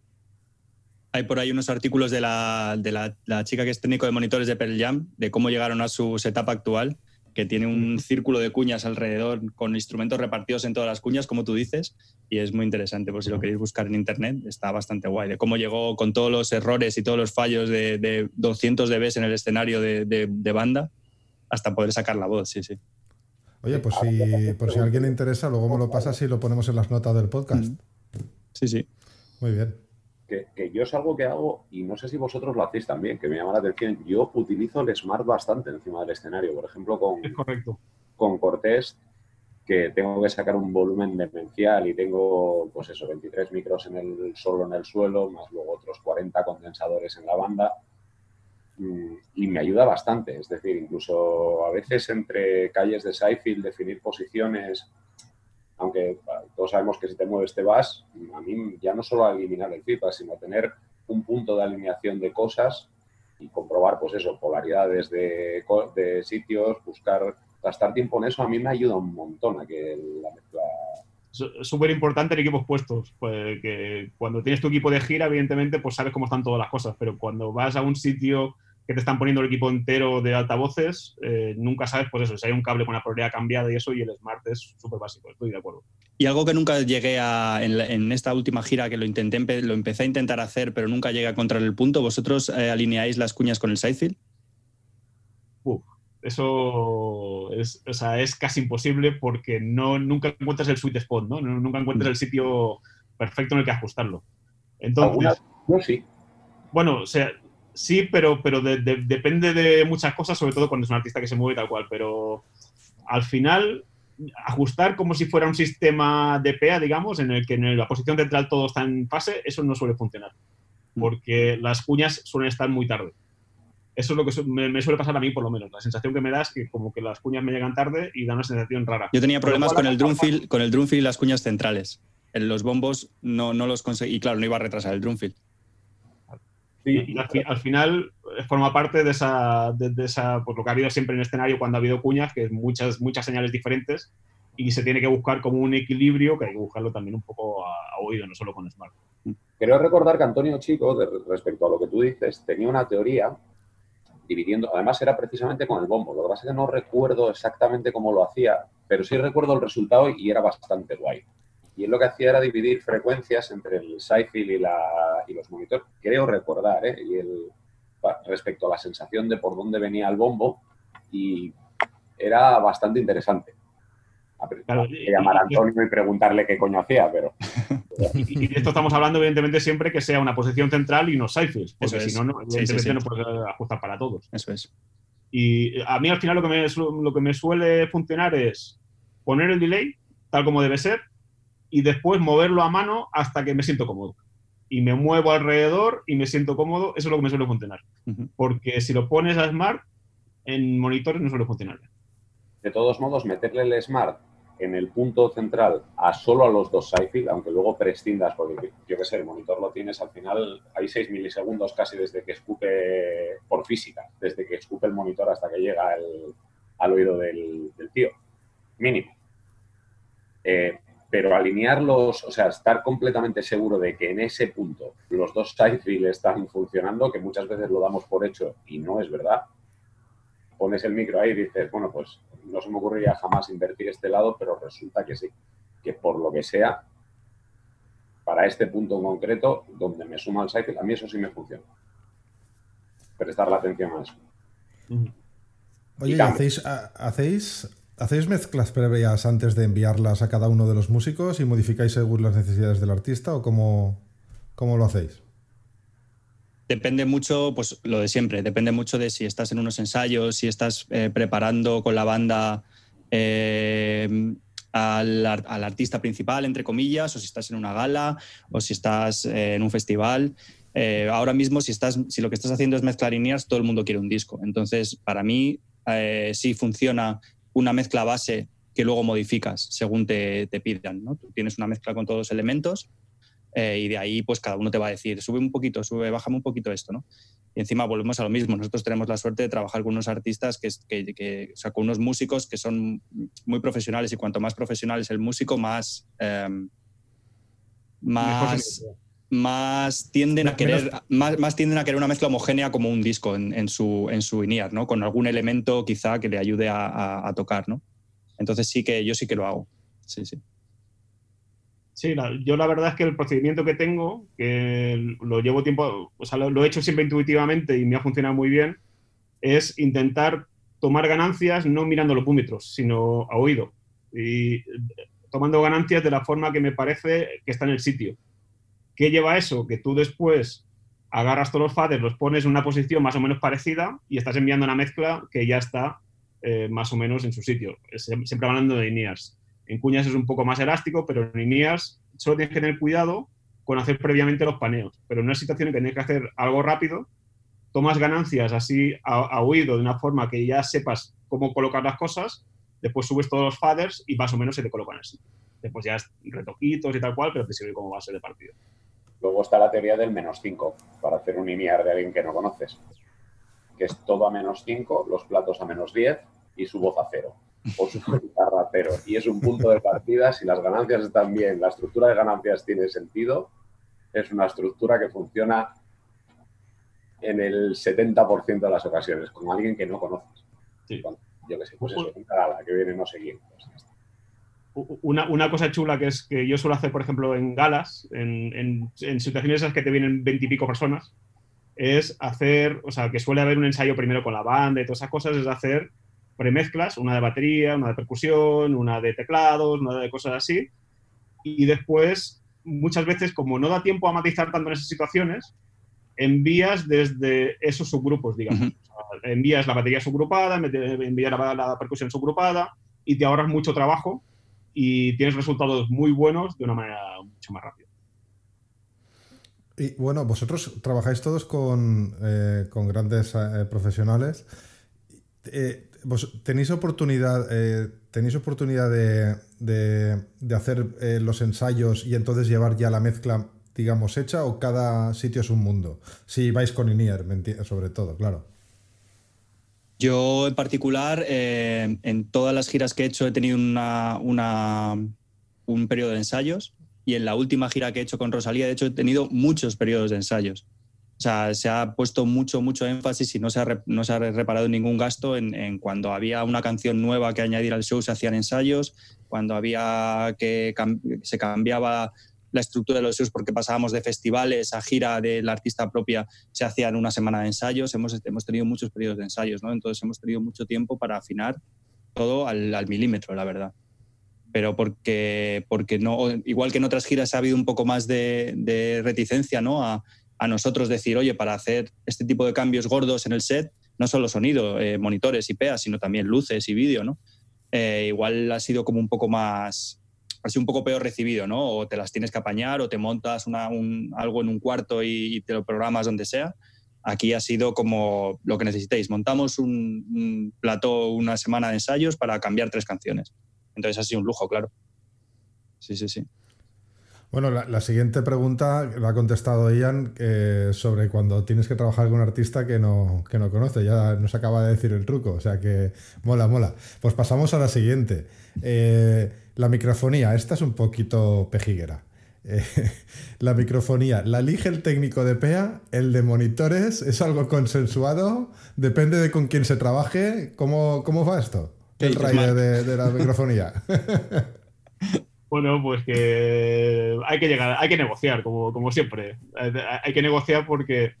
Hay por ahí unos artículos de, la, de la, la chica que es técnico de monitores de Pearl Jam, de cómo llegaron a su setup actual, que tiene un círculo de cuñas alrededor con instrumentos repartidos en todas las cuñas, como tú dices, y es muy interesante por si lo queréis buscar en internet, está bastante guay, de cómo llegó con todos los errores y todos los fallos de, de 200 dBs en el escenario de, de- de banda hasta poder sacar la voz, sí, sí. Oye, pues si, por si a alguien le interesa, luego me lo pasas y lo ponemos en las notas del podcast. Sí, sí. Muy bien. Que, que yo es algo que hago, y no sé si vosotros lo hacéis también, que me llama la atención. Yo utilizo el Smart bastante encima del escenario. Por ejemplo, con, Es correcto. con Cortés, que tengo que sacar un volumen demencial y tengo, pues eso, 23 micros en el, solo en el suelo, más luego otros 40 condensadores en la banda. Mm, Y me ayuda bastante. Es decir, incluso a veces entre calles de Seinfeld, definir posiciones, aunque bueno, todos sabemos que si te mueves te vas, a mí ya no solo a eliminar el feedback, sino tener un punto de alineación de cosas y comprobar, pues eso, polaridades de, de sitios, buscar, gastar tiempo en eso, a mí me ayuda un montón a que la. Súper importante en equipos puestos, pues que cuando tienes tu equipo de gira, evidentemente, pues sabes cómo están todas las cosas, pero cuando vas a un sitio que te están poniendo el equipo entero de altavoces, eh, nunca sabes, pues eso, si hay un cable con la polaridad cambiada y eso, y el Smart es súper básico, estoy de acuerdo. Y algo que nunca llegué a, en, la- en esta última gira, que lo intenté, lo empecé a intentar hacer, pero nunca llegué a encontrar el punto, ¿vosotros eh, alineáis las cuñas con el sidefield? Uf, eso es, o sea, es casi imposible porque no, nunca encuentras el sweet spot, ¿no? Nunca encuentras el sitio perfecto en el que ajustarlo. Entonces, Algunas, no, sí, Bueno, o sea, sí, pero, pero de- de- depende de muchas cosas, sobre todo cuando es un artista que se mueve tal cual, pero al final ajustar como si fuera un sistema de PA, digamos, en el que en la posición central todo está en fase, eso no suele funcionar, porque las cuñas suelen estar muy tarde. Eso es lo que su- me, me suele pasar a mí, por lo menos. La sensación que me da es que como que las cuñas me llegan tarde y da una sensación rara. Yo tenía problemas con el drumfield, con el drumfield y las cuñas centrales. En los bombos no, no los conseguí. Y claro, no iba a retrasar el drumfield. sí, Y al, fi- al final eh, forma parte de esa, de, de esa, pues lo que ha habido siempre en el escenario cuando ha habido cuñas, que es muchas, muchas señales diferentes, y se tiene que buscar como un equilibrio, que hay que buscarlo también un poco a, a oído, no solo con Smart. Creo recordar que Antonio Chico, de- respecto a lo que tú dices, tenía una teoría dividiendo, además era precisamente con el bombo, lo que pasa es que no recuerdo exactamente cómo lo hacía, pero sí recuerdo el resultado y era bastante guay. Y él lo que hacía era dividir frecuencias entre el Seinfeld y, y los monitores, creo recordar, ¿eh? y el, respecto a la sensación de por dónde venía el bombo, y era bastante interesante. Claro, llamar a Antonio y preguntarle qué coño hacía, pero Y, y de esto estamos hablando, evidentemente, siempre que sea una posición central y no sidefields, porque Eso es. si no, no, Sí, sí, evidentemente sí. no puedes ajustar para todos. Eso es. Y a mí al final lo que, me, lo que me suele funcionar es poner el delay tal como debe ser y después moverlo a mano hasta que me siento cómodo. Y me muevo alrededor y me siento cómodo, eso es lo que me suele funcionar. Porque si lo pones a Smart, en monitores no suele funcionar. de todos modos, meterle el Smart en el punto central a solo a los dos sidefield, aunque luego prescindas, porque yo qué sé, el monitor lo tienes al final, hay 6 milisegundos casi desde que escupe, por física, desde que escupe el monitor hasta que llega al oído del, tío, mínimo. Eh, pero alinearlos, o sea, estar completamente seguro de que en ese punto los dos sidefield están funcionando, que muchas veces lo damos por hecho y no es verdad, pones el micro ahí y dices, bueno, pues no se me ocurriría jamás invertir este lado, pero resulta que sí, que por lo que sea, para este punto en concreto, donde me suma el cycle, a mí eso sí me funciona. Prestar la atención a eso. Oye, ¿hacéis, hacéis, ¿hacéis mezclas previas antes de enviarlas a cada uno de los músicos y modificáis según las necesidades del artista o cómo, cómo lo hacéis? Depende mucho, pues lo de siempre, depende mucho de si estás en unos ensayos, si estás eh, preparando con la banda eh, al, artista principal, entre comillas, o si estás en una gala, o si estás eh, en un festival. ahora mismo, si, lo que estás haciendo es mezclar lineas, todo el mundo quiere un disco. Entonces, para mí, sí funciona una mezcla base que luego modificas según te, te pidan. Tú tienes una mezcla con todos los elementos eh, y de ahí pues cada uno te va a decir, sube un poquito, sube, bájame un poquito esto, ¿no? Y encima volvemos a lo mismo, nosotros tenemos la suerte de trabajar con unos artistas, que, que, o sea, con unos músicos que son muy profesionales y cuanto más profesional es el músico, más... Em, más, más tienden a querer más, más, tienden a querer una mezcla homogénea como un disco en, en su en su INIAR, ¿no? Con algún elemento quizá que le ayude a, a, a tocar, ¿no? Entonces sí que yo sí que lo hago. Sí, sí. Sí, yo la verdad es que el procedimiento que tengo, que lo llevo tiempo, o sea, lo, he hecho siempre intuitivamente y me ha funcionado muy bien, es intentar tomar ganancias no mirando los púmetros, sino a oído. Y tomando ganancias de la forma que me parece que está en el sitio. ¿Qué lleva eso? Que tú después agarras todos los faders, los pones en una posición más o menos parecida y estás enviando una mezcla que ya está eh, más o menos en su sitio. Siempre hablando de líneas. En cuñas es un poco más elástico, pero en líneas solo tienes que tener cuidado con hacer previamente los paneos. Pero en una situación en que tienes que hacer algo rápido, tomas ganancias así a, oído de una forma que ya sepas cómo colocar las cosas, después subes todos los faders y más o menos se te colocan así. Después ya es retoquitos y tal cual, pero te sirve como base de partido. Luego está la teoría del menos 5, para hacer un INIAR de alguien que no conoces, que es todo a menos 5, los platos a menos 10 y su voz a cero o su guitarra cero. Y es un punto de partida, si las ganancias están bien, la estructura de ganancias tiene sentido, es una estructura que funciona en el 70% de las ocasiones, con alguien que no conoces. yo que sé, pues eso, la que viene no seguimos. Pues una, una, cosa chula que es que yo suelo hacer, por ejemplo, en galas, en, en, en situaciones esas que te vienen veintipico personas, es hacer, o sea, que suele haber un ensayo primero con la banda y todas esas cosas, es hacer premezclas, una de batería, una de percusión, una de teclados, una de cosas así. Y después, muchas veces, como no da tiempo a matizar tanto en esas situaciones, envías desde esos subgrupos, digamos. envías la batería subgrupada, envías la, la, percusión subgrupada y te ahorras mucho trabajo y tienes resultados muy buenos de una manera mucho más rápida. Y bueno, vosotros trabajáis todos con, eh, con grandes eh, profesionales. Eh, tenéis oportunidad, eh, tenéis oportunidad de, hacer eh, los ensayos y entonces llevar ya la mezcla, digamos, hecha o cada sitio es un mundo. Si vais con INIER, sobre todo, claro. Yo en particular, eh, en todas las giras que he hecho he tenido una, un periodo de ensayos y en la última gira que he hecho con Rosalía, de hecho, he tenido muchos periodos de ensayos. O sea, se ha puesto mucho, mucho énfasis y no se ha, no se ha reparado ningún gasto en, cuando había una canción nueva que añadir al show, se hacían ensayos, cuando había que se cambiaba la estructura de los shows porque pasábamos de festivales a gira de la artista propia, se hacían una semana de ensayos, hemos, hemos tenido muchos periodos de ensayos, ¿no? Entonces hemos tenido mucho tiempo para afinar todo al, al milímetro, la verdad pero porque, porque no, igual que en otras giras ha habido un poco más de, de reticencia ¿no? a, a nosotros decir, oye, para hacer este tipo de cambios gordos en el set, no solo sonido, eh, monitores y PEAs, sino también luces y vídeo, ¿no? Eh, igual ha sido como un poco más, ha sido un poco peor recibido, ¿no? O te las tienes que apañar o te montas algo en un cuarto y, te lo programas donde sea. Aquí ha sido como lo que necesitéis. Montamos un, plató una semana de ensayos para cambiar tres canciones. Entonces ha sido un lujo, claro. Sí, sí, sí. Bueno, la, siguiente pregunta la ha contestado Ian eh, sobre cuando tienes que trabajar con un artista que no, que no conoce. Ya nos acaba de decir el truco, o sea que mola, mola. Pues pasamos a la siguiente. Eh, la microfonía, esta es un poquito pejiguera. Eh, la microfonía, ¿la elige el técnico de PEA? ¿El de monitores? ¿Es algo consensuado? ¿Depende de con quién se trabaje? ¿Cómo, cómo va esto? El rayo de, de la microfonía. Bueno, pues que hay que llegar, hay que negociar, como, como siempre. Hay que negociar porque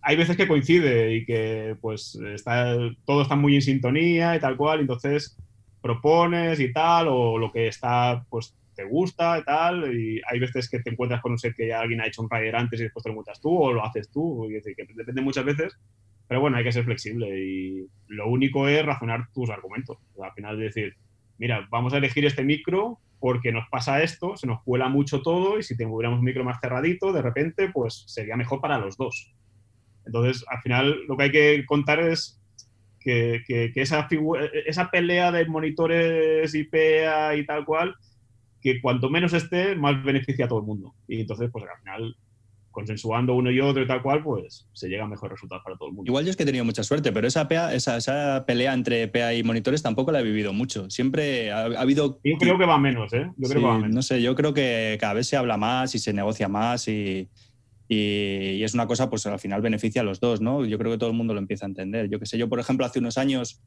hay veces que coincide y que pues está, todo está muy en sintonía y tal cual, entonces propones y tal, o lo que está, pues te gusta y tal, y hay veces que te encuentras con un set que ya alguien ha hecho un rider antes y después te lo montas tú, o lo haces tú, y decir, que depende muchas veces, pero bueno, hay que ser flexible y lo único es razonar tus argumentos. al final de decir, mira, vamos a elegir este micro porque nos pasa esto, se nos cuela mucho todo y si tuviéramos un micro más cerradito, de repente, pues sería mejor para los dos. Entonces, al final, lo que hay que contar es que, esa, esa pelea de monitores IPA y tal cual, que cuanto menos esté, más beneficia a todo el mundo. Y entonces, pues al final consensuando uno y otro y tal cual, pues se llega a mejores resultados para todo el mundo. Igual yo es que he tenido mucha suerte, pero esa, esa, pelea entre PA y monitores tampoco la he vivido mucho. Siempre ha, habido... Yo creo que va menos, ¿eh? Yo creo que va menos. No sé, yo creo que cada vez se habla más y se negocia más y, y, es una cosa, pues al final beneficia a los dos, ¿no? Yo creo que todo el mundo lo empieza a entender. Yo que sé, yo por ejemplo hace unos años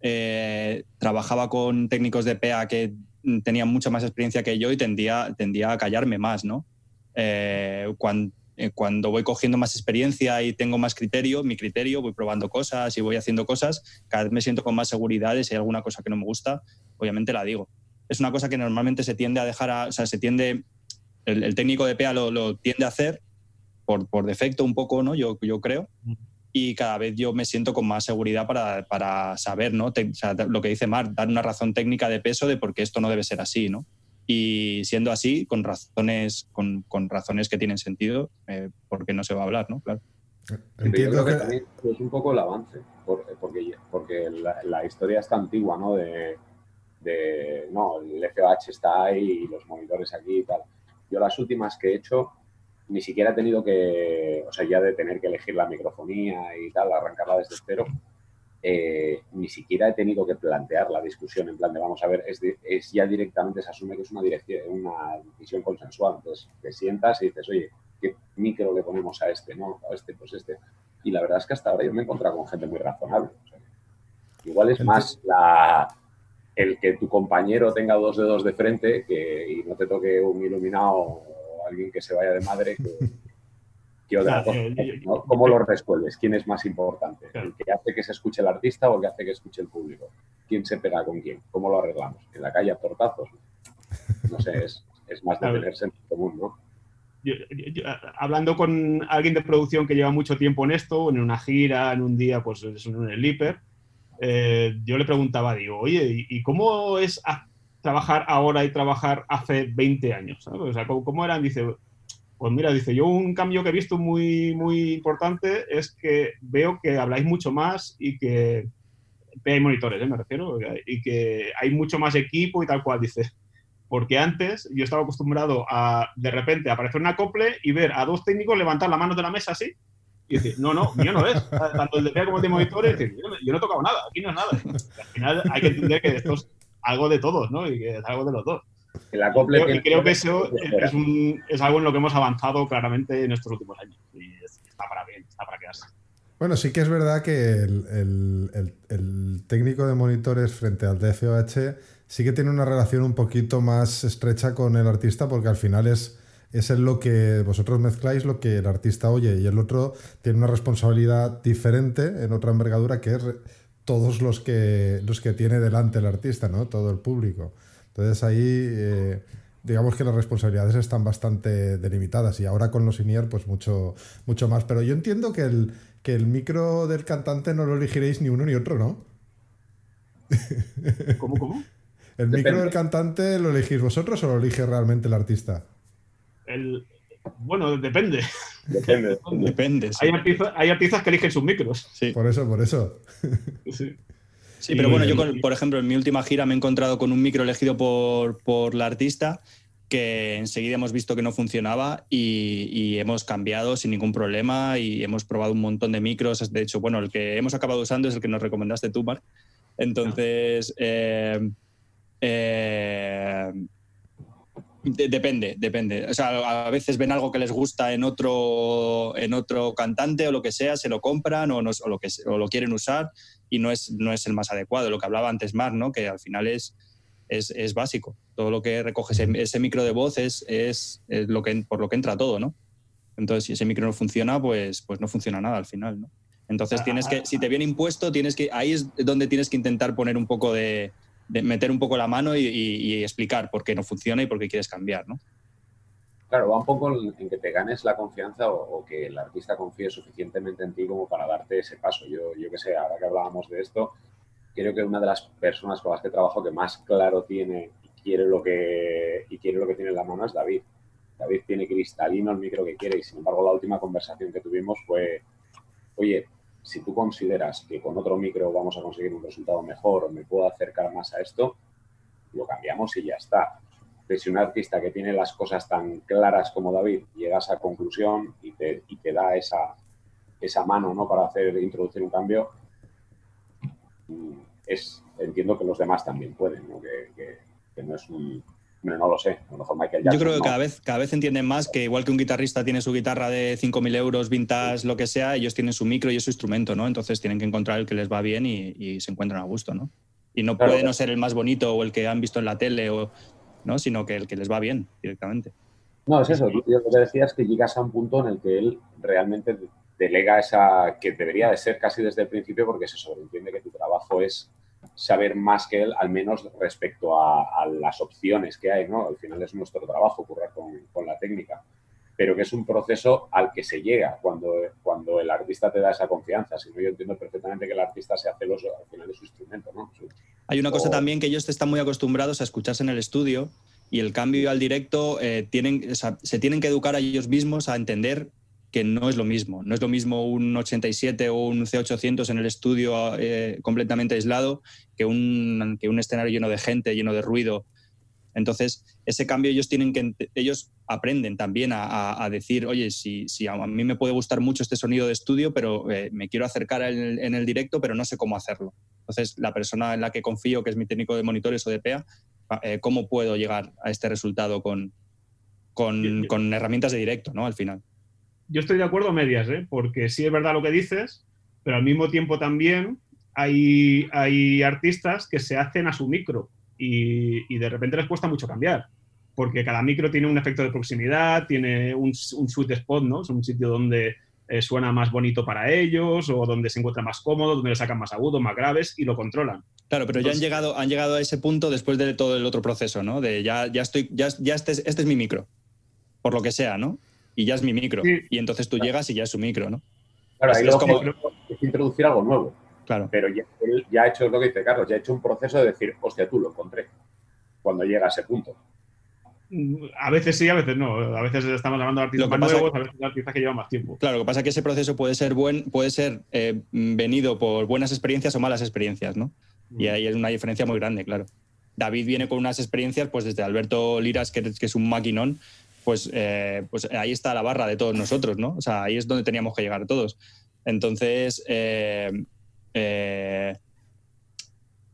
eh, trabajaba con técnicos de PA que tenían mucha más experiencia que yo y tendía, tendía a callarme más, ¿no? Eh, cuando, eh, cuando voy cogiendo más experiencia y tengo más criterio, mi criterio, voy probando cosas y voy haciendo cosas, cada vez me siento con más seguridad y si hay alguna cosa que no me gusta, obviamente la digo. Es una cosa que normalmente se tiende a dejar, a, o sea, se tiende, el, técnico de PEA lo, tiende a hacer por, por, defecto un poco, ¿no? Yo, yo creo. Y cada vez yo me siento con más seguridad para, para saber, ¿no? lo que dice Mar, dar una razón técnica de peso de por qué esto no debe ser así, ¿no? Y siendo así, con razones, con, con razones que tienen sentido, eh, porque no se va a hablar, ¿no? Claro. Entiendo que, también es un poco el avance, porque, porque la, historia está antigua, ¿no? De, de, no, el FOH está ahí y los monitores aquí y tal. Yo las últimas que he hecho ni siquiera he tenido que, o sea, ya de tener que elegir la microfonía y tal, arrancarla desde cero, eh, ni siquiera he tenido que plantear la discusión en plan de vamos a ver, es, ya directamente se asume que es una, dirección, una decisión consensual. Entonces te sientas y dices, oye, ¿qué micro le ponemos a este? No, a este, pues este. Y la verdad es que hasta ahora yo me he encontrado con gente muy razonable. igual es más la, el que tu compañero tenga dos dedos de frente que, y no te toque un iluminado o alguien que se vaya de madre que, ¿Cómo lo resuelves? ¿Quién es más importante? ¿El que hace que se escuche el artista o el que hace que escuche el público? ¿Quién se pega con quién? ¿Cómo lo arreglamos? ¿En la calle a tortazos? No sé, es, más de tener sentido común, ¿no? hablando con alguien de producción que lleva mucho tiempo en esto, en una gira, en un día, pues en el Liper, eh, yo le preguntaba, digo, oye, ¿y cómo es trabajar ahora y trabajar hace 20 años? O sea, ¿cómo, ¿cómo, eran? Dice, pues mira, dice, yo un cambio que he visto muy, muy importante es que veo que habláis mucho más y que hay monitores, ¿eh? me refiero, y que hay mucho más equipo y tal cual, dice. Porque antes yo estaba acostumbrado a de repente aparecer una acople y ver a dos técnicos levantar la mano de la mesa así y decir, no, no, mío no es. Tanto el de PEA como el de monitores, yo, no he tocado nada, aquí no es nada. al final hay que entender que esto es algo de todos, ¿no? Y que es algo de los dos. Y creo que eso es, algo en lo que hemos avanzado claramente en estos últimos años. Y está para bien, está para quedarse. Bueno, sí que es verdad que el, técnico de monitores frente al DFOH sí que tiene una relación un poquito más estrecha con el artista porque al final es, es en lo que vosotros mezcláis lo que el artista oye y el otro tiene una responsabilidad diferente en otra envergadura que es todos los que, los que tiene delante el artista, ¿no? Todo el público. Entonces ahí, eh, digamos que las responsabilidades están bastante delimitadas y ahora con los INIER pues mucho, mucho más. Pero yo entiendo que el, que el micro del cantante no lo elegiréis ni uno ni otro, ¿no? ¿Cómo, cómo? ¿El micro del cantante lo elegís vosotros o lo elige realmente el artista? El, bueno, depende. Depende. depende hay, artistas, hay, artistas, que eligen sus micros. Sí. Por eso, por eso. sí. Sí, pero bueno, yo, por ejemplo, en mi última gira me he encontrado con un micro elegido por, por la artista que enseguida hemos visto que no funcionaba y, hemos cambiado sin ningún problema y hemos probado un montón de micros. De hecho, bueno, el que hemos acabado usando es el que nos recomendaste tú, Mark. Entonces, eh, eh, depende, depende. O sea, a veces ven algo que les gusta en otro, en otro cantante o lo que sea, se lo compran o, lo, que, o lo quieren usar y no es, no es el más adecuado. Lo que hablaba antes Mark, ¿no? que al final es es, básico. Todo lo que recoge ese, micro de voz es, es, lo que, por lo que entra todo, ¿no? Entonces, si ese micro no funciona, pues, pues no funciona nada al final, ¿no? Entonces tienes que, si te viene impuesto, tienes que, ahí es donde tienes que intentar poner un poco de, meter un poco la mano y, explicar por qué no funciona y por qué quieres cambiar, ¿no? Claro, va un poco en que te ganes la confianza o, que el artista confíe suficientemente en ti como para darte ese paso. Yo, yo que sé, ahora que hablábamos de esto, creo que una de las personas con las que trabajo que más claro tiene y quiere lo que, y quiere lo que tiene en la mano es David. David tiene cristalino el micro que quiere y sin embargo la última conversación que tuvimos fue, oye, si tú consideras que con otro micro vamos a conseguir un resultado mejor o me puedo acercar más a esto, lo cambiamos y ya está. Pero si un artista que tiene las cosas tan claras como David llega a esa conclusión y te, y te da esa, esa mano ¿no? para hacer introducir un cambio, es, entiendo que los demás también pueden, ¿no? Que, no es un... no lo sé, a lo mejor Michael Yo creo que cada, vez, cada vez entienden más que igual que un guitarrista tiene su guitarra de 5.000 euros, vintage, lo que sea, ellos tienen su micro y su instrumento, ¿no? Entonces tienen que encontrar el que les va bien y, se encuentran a gusto, ¿no? Y no puede no ser el más bonito o el que han visto en la tele, o, ¿no? Sino que el que les va bien directamente. No, es eso. Yo lo que decía es que llegas a un punto en el que él realmente delega esa que debería de ser casi desde el principio porque se sobreentiende que tu trabajo es saber más que él, al menos respecto a, las opciones que hay, ¿no? Al final es nuestro trabajo currar con, la técnica, pero que es un proceso al que se llega cuando, cuando el artista te da esa confianza. Si no, yo entiendo perfectamente que el artista sea celoso al final de su instrumento, ¿no? hay una cosa también que ellos están muy acostumbrados a escucharse en el estudio y el cambio al directo eh, tienen, se tienen que educar a ellos mismos a entender que no es lo mismo. No es lo mismo un 87 o un C800 en el estudio eh, completamente aislado que un, que un escenario lleno de gente, lleno de ruido. Entonces, ese cambio ellos tienen que, ellos aprenden también a, decir, oye, si, si, a mí me puede gustar mucho este sonido de estudio, pero eh, me quiero acercar en el, directo, pero no sé cómo hacerlo. Entonces, la persona en la que confío, que es mi técnico de monitores o de PEA, eh, ¿cómo puedo llegar a este resultado con, con, con herramientas de directo, ¿no? Al final yo estoy de acuerdo a medias, ¿eh? porque sí es verdad lo que dices, pero al mismo tiempo también hay, hay artistas que se hacen a su micro y, de repente les cuesta mucho cambiar, porque cada micro tiene un efecto de proximidad, tiene un, un sweet spot, ¿no? Es un sitio donde eh, suena más bonito para ellos o donde se encuentra más cómodo, donde le sacan más agudos, más graves y lo controlan. Claro, pero ya han llegado, han llegado a ese punto después de todo el otro proceso, ¿no? De ya, ya estoy, ya, ya este, este es mi micro, por lo que sea, ¿no? y ya es mi micro. Y entonces tú llegas y ya es su micro, ¿no? Claro, ahí es como... es introducir algo nuevo. Claro. Pero ya, él ya ha hecho lo que dice Carlos, ya ha hecho un proceso de decir, hostia, tú lo encontré. Cuando llega a ese punto. A veces sí, a veces no. A veces estamos hablando de artistas más nuevos, a veces de artistas que llevan más tiempo. Claro, lo que pasa es que ese proceso puede ser buen, puede ser eh, venido por buenas experiencias o malas experiencias, ¿no? Y mm. ahí hay una diferencia muy grande, claro. David viene con unas experiencias, pues desde Alberto Liras, que, que es un maquinón, pues, eh, pues ahí está la barra de todos nosotros, ¿no? O sea, ahí es donde teníamos que llegar todos. Entonces, eh, eh,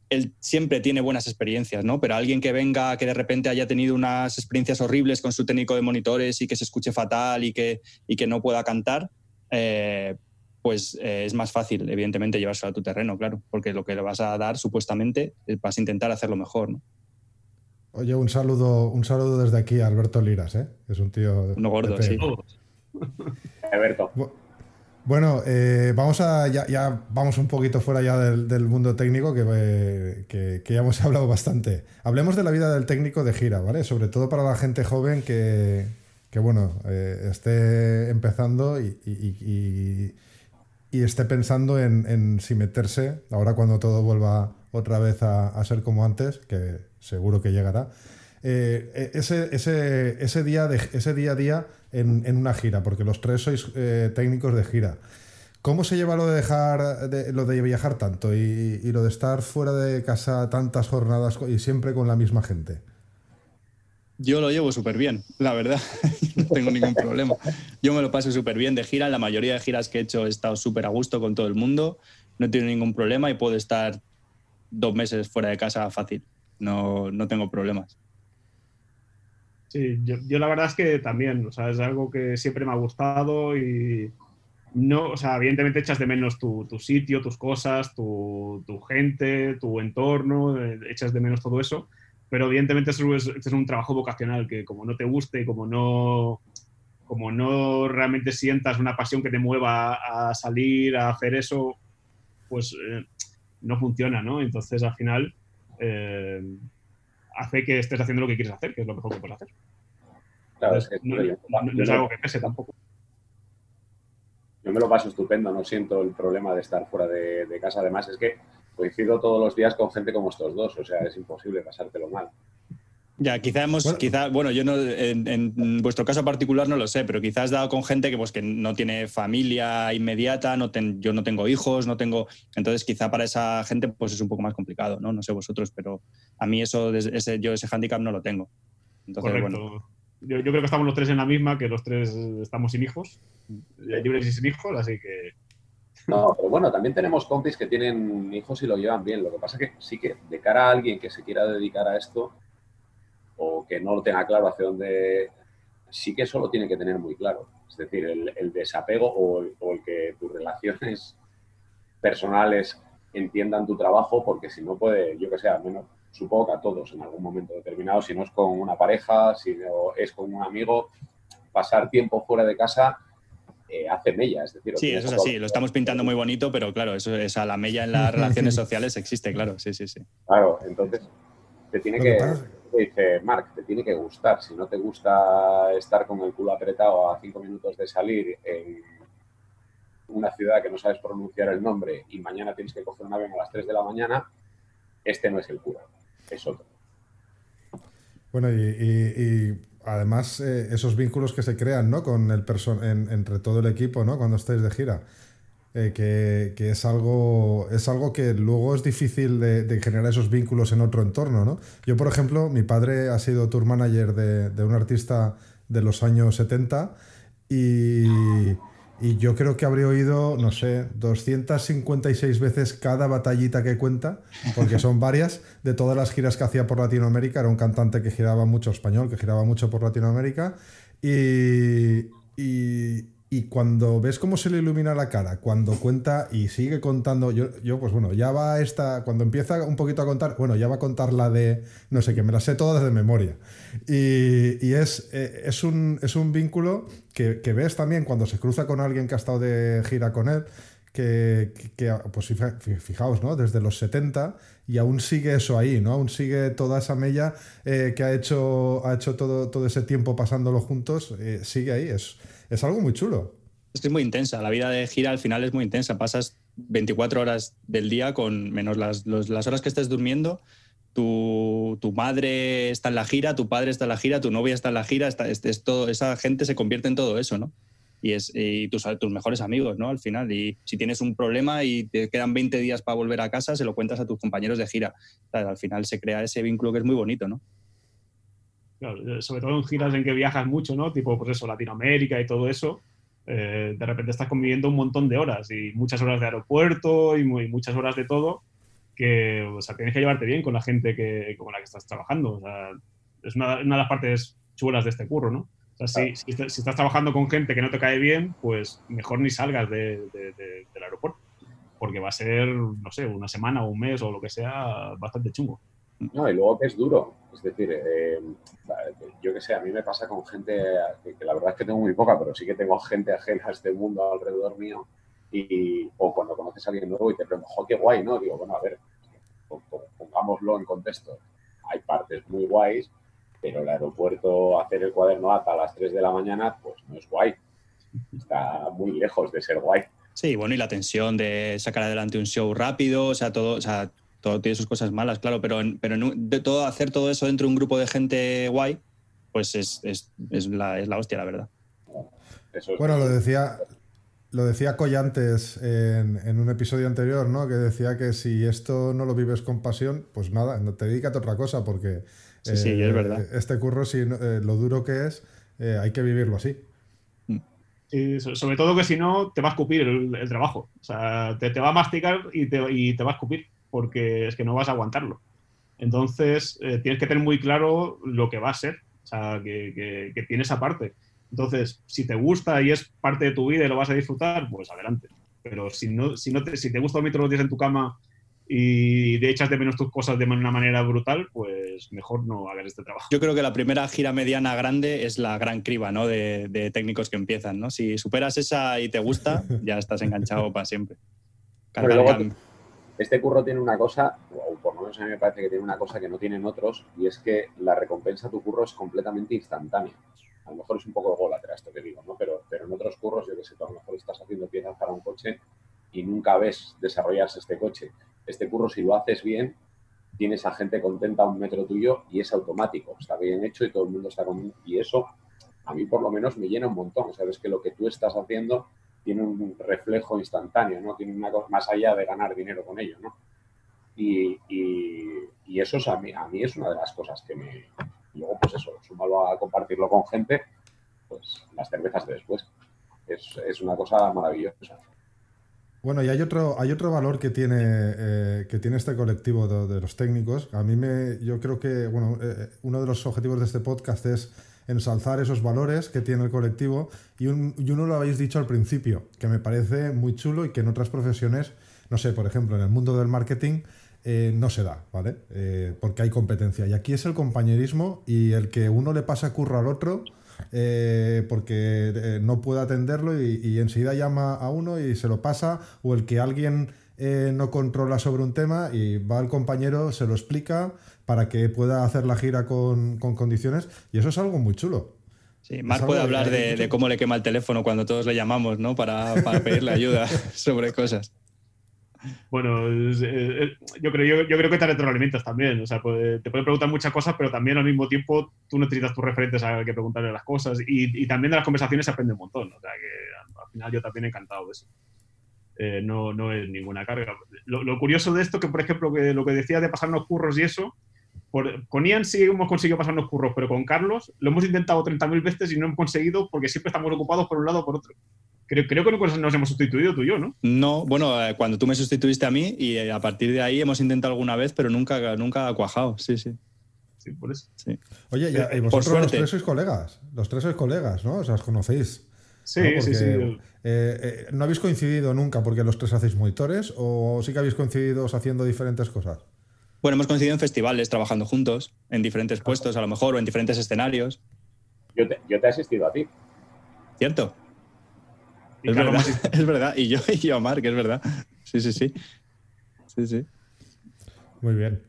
él siempre tiene buenas experiencias, ¿no? Pero alguien que venga, que de repente haya tenido unas experiencias horribles con su técnico de monitores y que se escuche fatal y que, y que no pueda cantar, pues es más fácil, evidentemente, llevárselo a tu terreno, claro, porque lo que le vas a dar, supuestamente, vas a intentar hacerlo mejor, ¿no? Oye, un saludo, un saludo desde aquí a Alberto Liras, ¿eh? Es un tío. No gordo, sí. Alberto. Bueno, eh, vamos a. Ya, vamos un poquito fuera ya del, mundo técnico, eh, que, ya hemos hablado bastante. Hablemos de la vida del técnico de gira, ¿vale? Sobre todo para la gente joven que, bueno, eh, esté empezando y, esté pensando en, si meterse, ahora cuando todo vuelva otra vez a ser como antes, que seguro que llegará. Eh, eh, ese, ese, ese, día de, ese día a día en, una gira, porque los tres sois eh, técnicos de gira. ¿Cómo se lleva lo de dejar, lo de viajar tanto y, lo de estar fuera de casa tantas jornadas y siempre con la misma gente? Yo lo llevo súper bien, la verdad. no tengo ningún problema. Yo me lo paso súper bien de gira. La mayoría de giras que he hecho he estado súper a gusto con todo el mundo. No tengo ningún problema y puedo estar dos meses fuera de casa fácil. No, no tengo problemas. Sí, yo, la verdad es que también, o sea, es algo que siempre me ha gustado y no, o sea, evidentemente echas de menos tu, sitio, tus cosas, tu, gente, tu entorno, eh, echas de menos todo eso, pero evidentemente eso es, es, un trabajo vocacional que como no te guste, como no, como no realmente sientas una pasión que te mueva a salir, a hacer eso, pues eh, no funciona, ¿no? Entonces al final... Eh, hace que estés haciendo lo que quieres hacer, que es lo mejor que puedes hacer. Claro, es que no, es algo que pese tampoco. Yo me lo paso estupendo, no siento el problema de estar fuera de, de casa. Además, es que coincido todos los días con gente como estos dos, o sea, es imposible pasártelo mal. Ya, quizá hemos, bueno, quizá, bueno, yo no, en, vuestro caso particular no lo sé, pero quizás dado con gente que, pues, que no tiene familia inmediata, no yo no tengo hijos, no tengo, entonces quizá para esa gente pues es un poco más complicado, ¿no? No sé vosotros, pero a mí eso, ese, yo ese hándicap no lo tengo. Entonces, Bueno. Yo, yo, creo que estamos los tres en la misma, que los tres estamos sin hijos, libres y sin hijos, así que... No, pero bueno, también tenemos compis que tienen hijos y lo llevan bien. Lo que pasa que sí que de cara a alguien que se quiera dedicar a esto, o que no lo tenga claro hacia dónde, sí que eso lo tiene que tener muy claro. Es decir, el, desapego o el, que tus relaciones personales entiendan tu trabajo, porque si no puede, yo que sé, al menos supongo que a todos en algún momento determinado, si no es con una pareja, si no es con un amigo, pasar tiempo fuera de casa eh, hace mella. Es decir, sí, eso es así, lo estamos pintando muy bonito, pero claro, eso es a la mella en las relaciones sociales existe, claro, sí, sí, sí. Claro, entonces te tiene que dice, Mark, te tiene que gustar. Si no te gusta estar con el culo apretado a cinco minutos de salir en una ciudad que no sabes pronunciar el nombre y mañana tienes que coger un avión a las 3 de la mañana, este no es el cura, es otro. Bueno, y, además eh, esos vínculos que se crean, ¿no? Con el entre todo el equipo, ¿no? Cuando estáis de gira. Eh, que, es, algo, es algo que luego es difícil de, generar esos vínculos en otro entorno, ¿no? Yo, por ejemplo, mi padre ha sido tour manager de, un artista de los años 70 y, y, yo creo que habría oído, no sé, 256 veces cada batallita que cuenta, porque son varias, de todas las giras que hacía por Latinoamérica. Era un cantante que giraba mucho español, que giraba mucho por Latinoamérica. y, y cuando ves cómo se le ilumina la cara, cuando cuenta y sigue contando, yo, yo pues bueno, ya va esta, cuando empieza un poquito a contar, bueno, ya va a contar la de, no sé, que me la sé todas de memoria. Y, y es, eh, es, un, es un vínculo que, que, ves también cuando se cruza con alguien que ha estado de gira con él, que, que, pues fijaos, ¿no? Desde los 70 y aún sigue eso ahí, ¿no? Aún sigue toda esa mella eh, que ha hecho, ha hecho todo, todo ese tiempo pasándolo juntos, eh, sigue ahí, es es algo muy chulo. Es que es muy intensa. La vida de gira al final es muy intensa. Pasas 24 horas del día con menos las, las horas que estés durmiendo. Tu, tu, madre está en la gira, tu padre está en la gira, tu novia está en la gira. Está, es, todo, esa gente se convierte en todo eso, ¿no? Y, es, y tus, tus mejores amigos, ¿no? Al final. Y si tienes un problema y te quedan 20 días para volver a casa, se lo cuentas a tus compañeros de gira. al final se crea ese vínculo que es muy bonito, ¿no? Eh, sobre todo en giras en que viajas mucho, ¿no? Tipo, pues eso, Latinoamérica y todo eso. Eh, de repente estás conviviendo un montón de horas y muchas horas de aeropuerto y, muchas horas de todo que, o sea, tienes que llevarte bien con la gente que, con la que estás trabajando. O sea, es una, una, de las partes chulas de este curro, ¿no? O sea, si, si, estás trabajando con gente que no te cae bien, pues mejor ni salgas de, del aeropuerto, porque va a ser, no sé, una semana o un mes o lo que sea, bastante chungo. No, y luego que es duro. Es decir, eh, yo que sé, a mí me pasa con gente que, la verdad es que tengo muy poca, pero sí que tengo gente ajena a este mundo alrededor mío. Y, o cuando conoces a alguien nuevo y te preguntas, ¡jo, qué guay! ¿no? Digo, bueno, a ver, pongámoslo en contexto. Hay partes muy guays, pero el aeropuerto, hacer el cuaderno hasta las 3 de la mañana, pues no es guay. Está muy lejos de ser guay. Sí, bueno, y la tensión de sacar adelante un show rápido, o sea, todo, o sea, todo tiene sus cosas malas, claro, pero, pero de todo, hacer todo eso dentro de un grupo de gente guay, pues es, es, es, la, es la hostia, la verdad. Bueno, lo decía, lo decía Collantes en, en, un episodio anterior, ¿no? Que decía que si esto no lo vives con pasión, pues nada, te dedícate a otra cosa, porque sí, sí, es verdad. este curro, si, lo duro que es, hay que vivirlo así. Sí, sobre todo que si no, te va a escupir el, trabajo. O sea, te, te, va a masticar y te, y te va a escupir, porque es que no vas a aguantarlo. Entonces, eh, tienes que tener muy claro lo que va a ser, o sea, que, que, tiene esa parte. Entonces, si te gusta y es parte de tu vida y lo vas a disfrutar, pues adelante. Pero si, no, si, no te, si te gusta dormir todos los días en tu cama y de echas de menos tus cosas de una manera brutal, pues mejor no hagas este trabajo. Yo creo que la primera gira mediana grande es la gran criba ¿no? de, de técnicos que empiezan. ¿no? Si superas esa y te gusta, ya estás enganchado para siempre. Este curro tiene una cosa, o por lo menos a mí me parece que tiene una cosa que no tienen otros, y es que la recompensa a tu curro es completamente instantánea. A lo mejor es un poco ególatra esto que digo, ¿no? Pero, pero en otros curros, yo que sé, tú a lo mejor estás haciendo piezas para un coche y nunca ves desarrollarse este coche. Este curro, si lo haces bien, tienes a gente contenta a un metro tuyo y es automático, está bien hecho y todo el mundo está con... Y eso, a mí por lo menos me llena un montón. Sabes que lo que tú estás haciendo tiene un reflejo instantáneo, ¿no? Tiene una cosa más allá de ganar dinero con ello, ¿no? Y, y, eso es a, mí, a mí es una de las cosas que me... luego, pues eso, súmalo a compartirlo con gente, pues las cervezas de después. Es, es una cosa maravillosa. Bueno, y hay otro, hay otro valor que tiene, eh, que tiene este colectivo de, los técnicos. A mí me, yo creo que, bueno, eh, uno de los objetivos de este podcast es ensalzar esos valores que tiene el colectivo y, uno lo habéis dicho al principio, que me parece muy chulo y que en otras profesiones, no sé, por ejemplo, en el mundo del marketing eh, no se da, ¿vale? porque hay competencia. Y aquí es el compañerismo y el que uno le pasa curro al otro eh, porque eh, no puede atenderlo y, enseguida llama a uno y se lo pasa, o el que alguien eh, no controla sobre un tema y va al compañero, se lo explica para que pueda hacer la gira con, condiciones, y eso es algo muy chulo. Sí, Marc puede hablar de, cómo le quema el teléfono cuando todos le llamamos, ¿no? Para, para pedirle ayuda sobre cosas. Bueno, eh, yo, creo, yo, creo que te retroalimentas también. O sea, te puede preguntar muchas cosas, pero también al mismo tiempo tú necesitas tus referentes a que preguntarle las cosas. Y, también de las conversaciones se aprende un montón. O sea, que al final yo también he encantado de eso. Eh, no, no es ninguna carga. Lo, curioso de esto, que por ejemplo, que lo que decía de pasarnos curros y eso, con Ian sí hemos conseguido pasarnos curros, pero con Carlos lo hemos intentado 30.000 veces y no hemos conseguido porque siempre estamos ocupados por un lado o por otro. Creo, creo, que no nos hemos sustituido tú y yo, ¿no? No, bueno, eh, cuando tú me sustituiste a mí y eh, a partir de ahí hemos intentado alguna vez, pero nunca, nunca ha cuajado, sí, sí. Sí, por eso. Sí. Oye, y vosotros los tres sois colegas, los tres sois colegas, ¿no? O sea, os conocéis. Sí, sí, sí. Eh, ¿No habéis coincidido nunca porque los tres hacéis monitores o sí que habéis coincidido haciendo diferentes cosas? Bueno, hemos coincidido en festivales, trabajando juntos, en diferentes puestos a lo mejor, o en diferentes escenarios. Yo te, yo te he asistido a ti. ¿Cierto? Es verdad, es verdad. Y yo, y yo a Mark, es verdad. Sí, sí, sí. Sí, sí. Muy bien.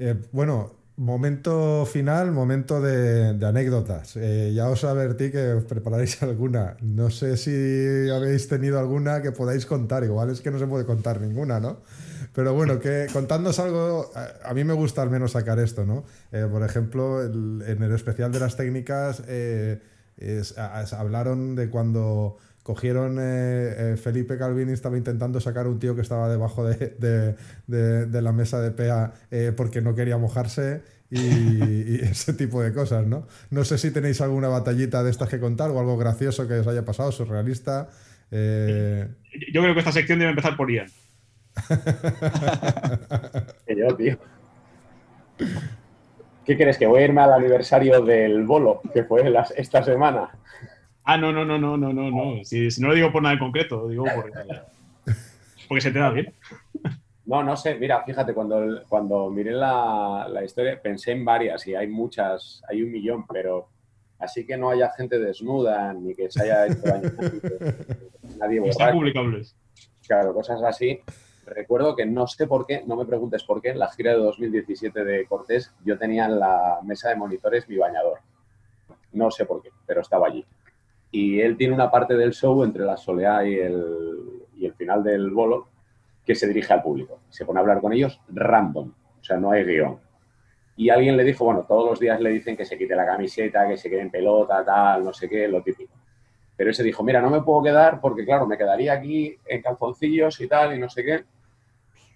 Eh, bueno, momento final, momento de, anécdotas. Eh, ya os advertí que os prepararéis alguna. No sé si habéis tenido alguna que podáis contar. Igual es que no se puede contar ninguna, ¿no? Pero bueno, que contándonos algo, a, mí me gusta al menos sacar esto, ¿no? Eh, por ejemplo, en el especial de las técnicas hablaron de cuando cogieron eh, eh, Felipe Calvini estaba intentando sacar un tío que estaba debajo de, la mesa de PEA eh, porque no quería mojarse y, ese tipo de cosas, ¿no? No sé si tenéis alguna batallita de estas que contar o algo gracioso que os haya pasado, surrealista. Yo creo que esta sección debe empezar por Ian. yo, tío. ¿Qué crees? ¿Que voy a irme al aniversario del bolo que fue esta semana? Ah, no, no, no, no, no, no, no. Si, no lo digo por nada en concreto, digo porque, porque se te da bien. No, no sé. Mira, fíjate, cuando, cuando miré la, historia pensé en varias y hay muchas, hay un millón, pero así que no haya gente desnuda ni que se haya hecho daño. Nadie Están publicables. Claro, cosas así. Recuerdo que no sé por qué, no me preguntes por qué, en la gira de 2017 de Cortés yo tenía en la mesa de monitores mi bañador. No sé por qué, pero estaba allí. Y él tiene una parte del show entre la soleá y el, y el final del bolo que se dirige al público. Se pone a hablar con ellos random, o sea, no hay guion. Y alguien le dijo, bueno, todos los días le dicen que se quite la camiseta, que se quede en pelota, tal, no sé qué, lo típico. Pero ese dijo, mira, no me puedo quedar porque, claro, me quedaría aquí en calzoncillos y tal y no sé qué.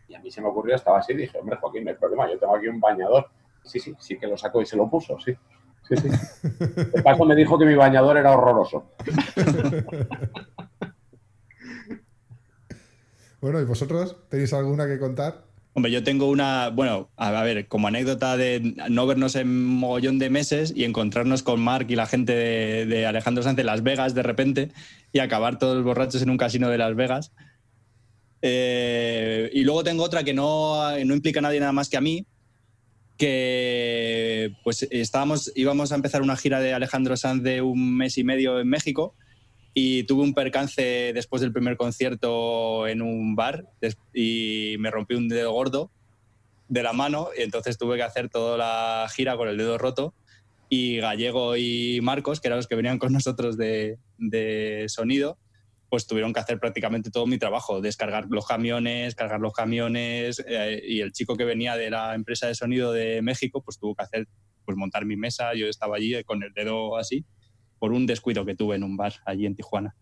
Y a mí se me ocurrió, estaba así, dije, hombre, Joaquín, no hay problema, yo tengo aquí un bañador. Sí, sí, sí que lo sacó y se lo puso, sí. Sí, sí. De paso me dijo que mi bañador era horroroso. bueno, ¿y vosotros tenéis alguna que contar? Hombre, yo tengo una, bueno, a ver, como anécdota de no vernos en mogollón de meses y encontrarnos con Mark y la gente de, Alejandro Sánchez en Las Vegas de repente y acabar todos borrachos en un casino de Las Vegas. Eh, y luego tengo otra que no, no implica a nadie nada más que a mí, que pues estábamos, íbamos a empezar una gira de Alejandro Sanz de un mes y medio en México y tuve un percance después del primer concierto en un bar y me rompí un dedo gordo de la mano y entonces tuve que hacer toda la gira con el dedo roto y Gallego y Marcos, que eran los que venían con nosotros de, de sonido, pues tuvieron que hacer prácticamente todo mi trabajo, descargar los camiones, cargar los camiones, eh, y el chico que venía de la empresa de sonido de México, pues tuvo que hacer, pues montar mi mesa, yo estaba allí con el dedo así, por un descuido que tuve en un bar allí en Tijuana.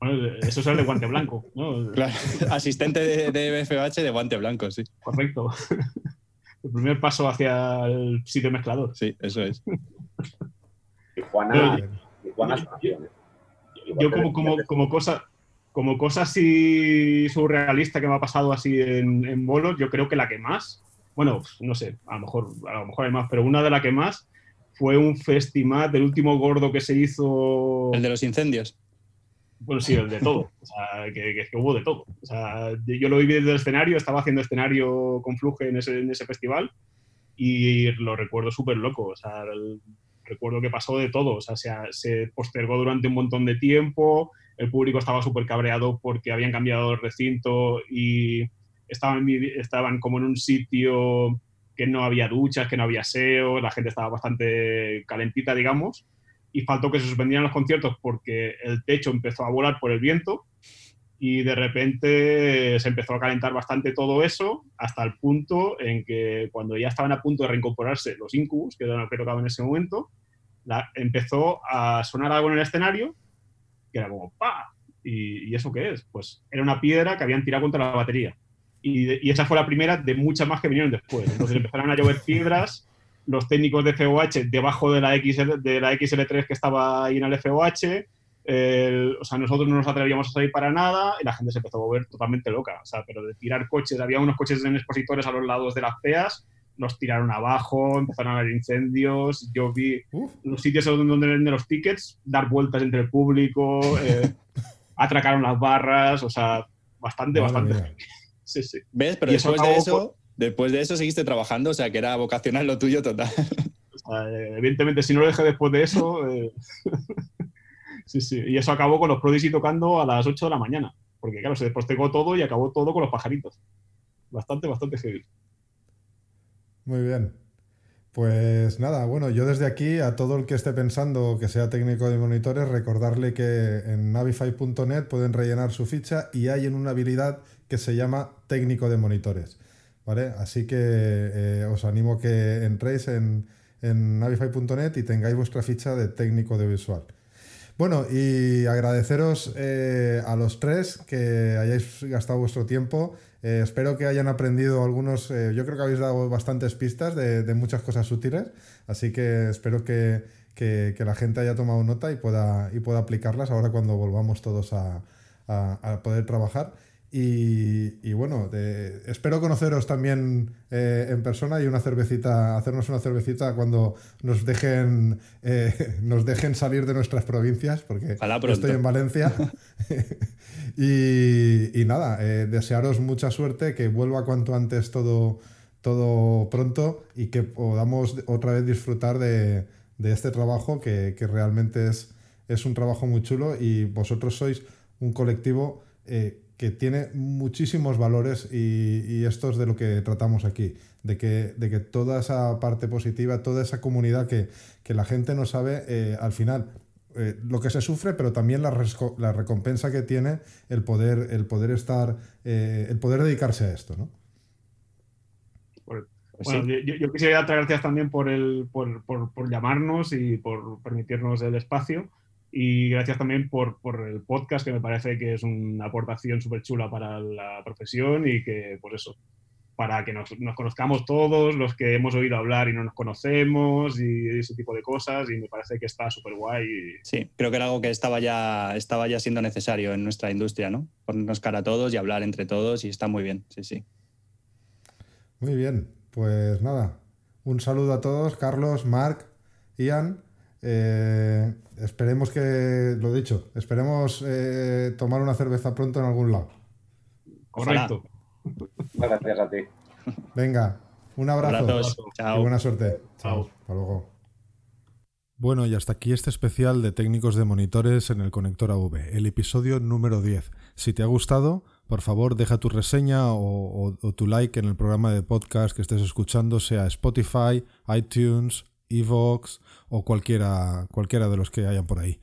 Bueno, eso es el de guante blanco, ¿no? Claro, asistente de, de BFH de guante blanco, sí. Correcto. El primer paso hacia el sitio mezclador. Sí, eso es. Tijuana, Tijuana es yo como, como, como, cosa, como cosa así surrealista que me ha pasado así en, en bolos, yo creo que la que más, bueno, no sé, a lo mejor, a lo mejor hay más, pero una de las que más fue un festival del último gordo que se hizo. El de los incendios. Bueno, sí, el de todo. O sea, que, que, hubo de todo. O sea, yo lo viví desde el escenario, estaba haciendo escenario con Fluge en ese, en ese festival y lo recuerdo súper loco. O sea, el, recuerdo que pasó de todo, o sea, se, postergó durante un montón de tiempo, el público estaba súper cabreado porque habían cambiado el recinto y estaban, estaban como en un sitio que no había duchas, que no había SEO, la gente estaba bastante calentita, digamos, y faltó que se suspendieran los conciertos porque el techo empezó a volar por el viento y de repente se empezó a calentar bastante todo eso hasta el punto en que cuando ya estaban a punto de reincorporarse los Incubus, que eran los que tocaban en ese momento, empezó a sonar algo en el escenario que era como ¡pa! ¿Y, eso qué es? Pues era una piedra que habían tirado contra la batería. Y, y, esa fue la primera de muchas más que vinieron después. Entonces empezaron a llover piedras, los técnicos de FOH debajo de la, XL, de la XL3 que estaba ahí en el FOH, o sea, nosotros no nos atrevíamos a salir para nada y la gente se empezó a volver totalmente loca. O sea, pero de tirar coches, había unos coches en expositores a los lados de las peas, los tiraron abajo, empezaron a haber incendios. Yo vi los sitios donde venden los tickets dar vueltas entre el público, eh, atracaron las barras, o sea, bastante, bastante. Sí, sí. ¿Ves? Pero después de eso, después de eso seguiste trabajando, o sea, que era vocacional lo tuyo total. evidentemente, si no lo dejé después de eso. Eh, Sí, sí. Y eso acabó con los Prodigy tocando a las 8 de la mañana. Porque, claro, se despostecó todo y acabó todo con los pajaritos. Bastante, bastante heavy. Muy bien. Pues nada, bueno, yo desde aquí a todo el que esté pensando que sea técnico de monitores, recordarle que en navify.net pueden rellenar su ficha y hay en una habilidad que se llama técnico de monitores. ¿Vale? Así que eh, os animo que entréis en, en navify.net y tengáis vuestra ficha de técnico de visual. Bueno, y agradeceros eh, a los tres que hayáis gastado vuestro tiempo. Eh, espero que hayan aprendido algunos, yo creo que habéis dado bastantes pistas de, muchas cosas útiles, así que espero que, la gente haya tomado nota y pueda, y pueda aplicarlas ahora cuando volvamos todos a poder trabajar. Y, bueno, espero conoceros también eh, en persona y una cervecita, hacernos una cervecita cuando nos dejen, eh, nos dejen salir de nuestras provincias, porque estoy en Valencia. y, nada, eh, desearos mucha suerte, que vuelva cuanto antes todo, todo pronto y que podamos otra vez disfrutar de, este trabajo que, realmente es, es un trabajo muy chulo y vosotros sois un colectivo que tiene muchísimos valores y, esto es de lo que tratamos aquí, de que, de que toda esa parte positiva, toda esa comunidad que, la gente no sabe, eh, al final, eh, lo que se sufre, pero también la, la, recompensa que tiene el poder, el poder estar, eh, el poder dedicarse a esto, ¿no? Pues bueno, yo, quisiera dar gracias también por, el, por, por, por llamarnos y por permitirnos el espacio y gracias también por, por, el podcast, que me parece que es una aportación súper chula para la profesión y que, pues eso, para que nos, nos, conozcamos todos, los que hemos oído hablar y no nos conocemos y ese tipo de cosas y me parece que está súper guay. Sí, creo que era algo que estaba ya, estaba ya siendo necesario en nuestra industria, ¿no? Ponernos cara a todos y hablar entre todos y está muy bien, sí, sí. Muy bien, pues nada, un saludo a todos, Carlos, Marc, Ian. Eh, esperemos que, lo dicho, esperemos eh, tomar una cerveza pronto en algún lado. Correcto. Gracias a ti. Venga, un abrazo. Chao. Y buena suerte. Chao. Hasta luego. Bueno, y hasta aquí este especial de técnicos de monitores en el conector AV, el episodio número 10. Si te ha gustado, por favor deja tu reseña o, o tu like en el programa de podcast que estés escuchando, sea Spotify, iTunes, Evox o cualquiera, cualquiera de los que hayan por ahí.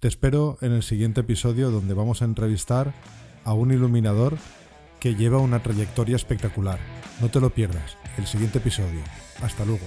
Te espero en el siguiente episodio donde vamos a entrevistar a un iluminador que lleva una trayectoria espectacular. No te lo pierdas, el siguiente episodio. Hasta luego.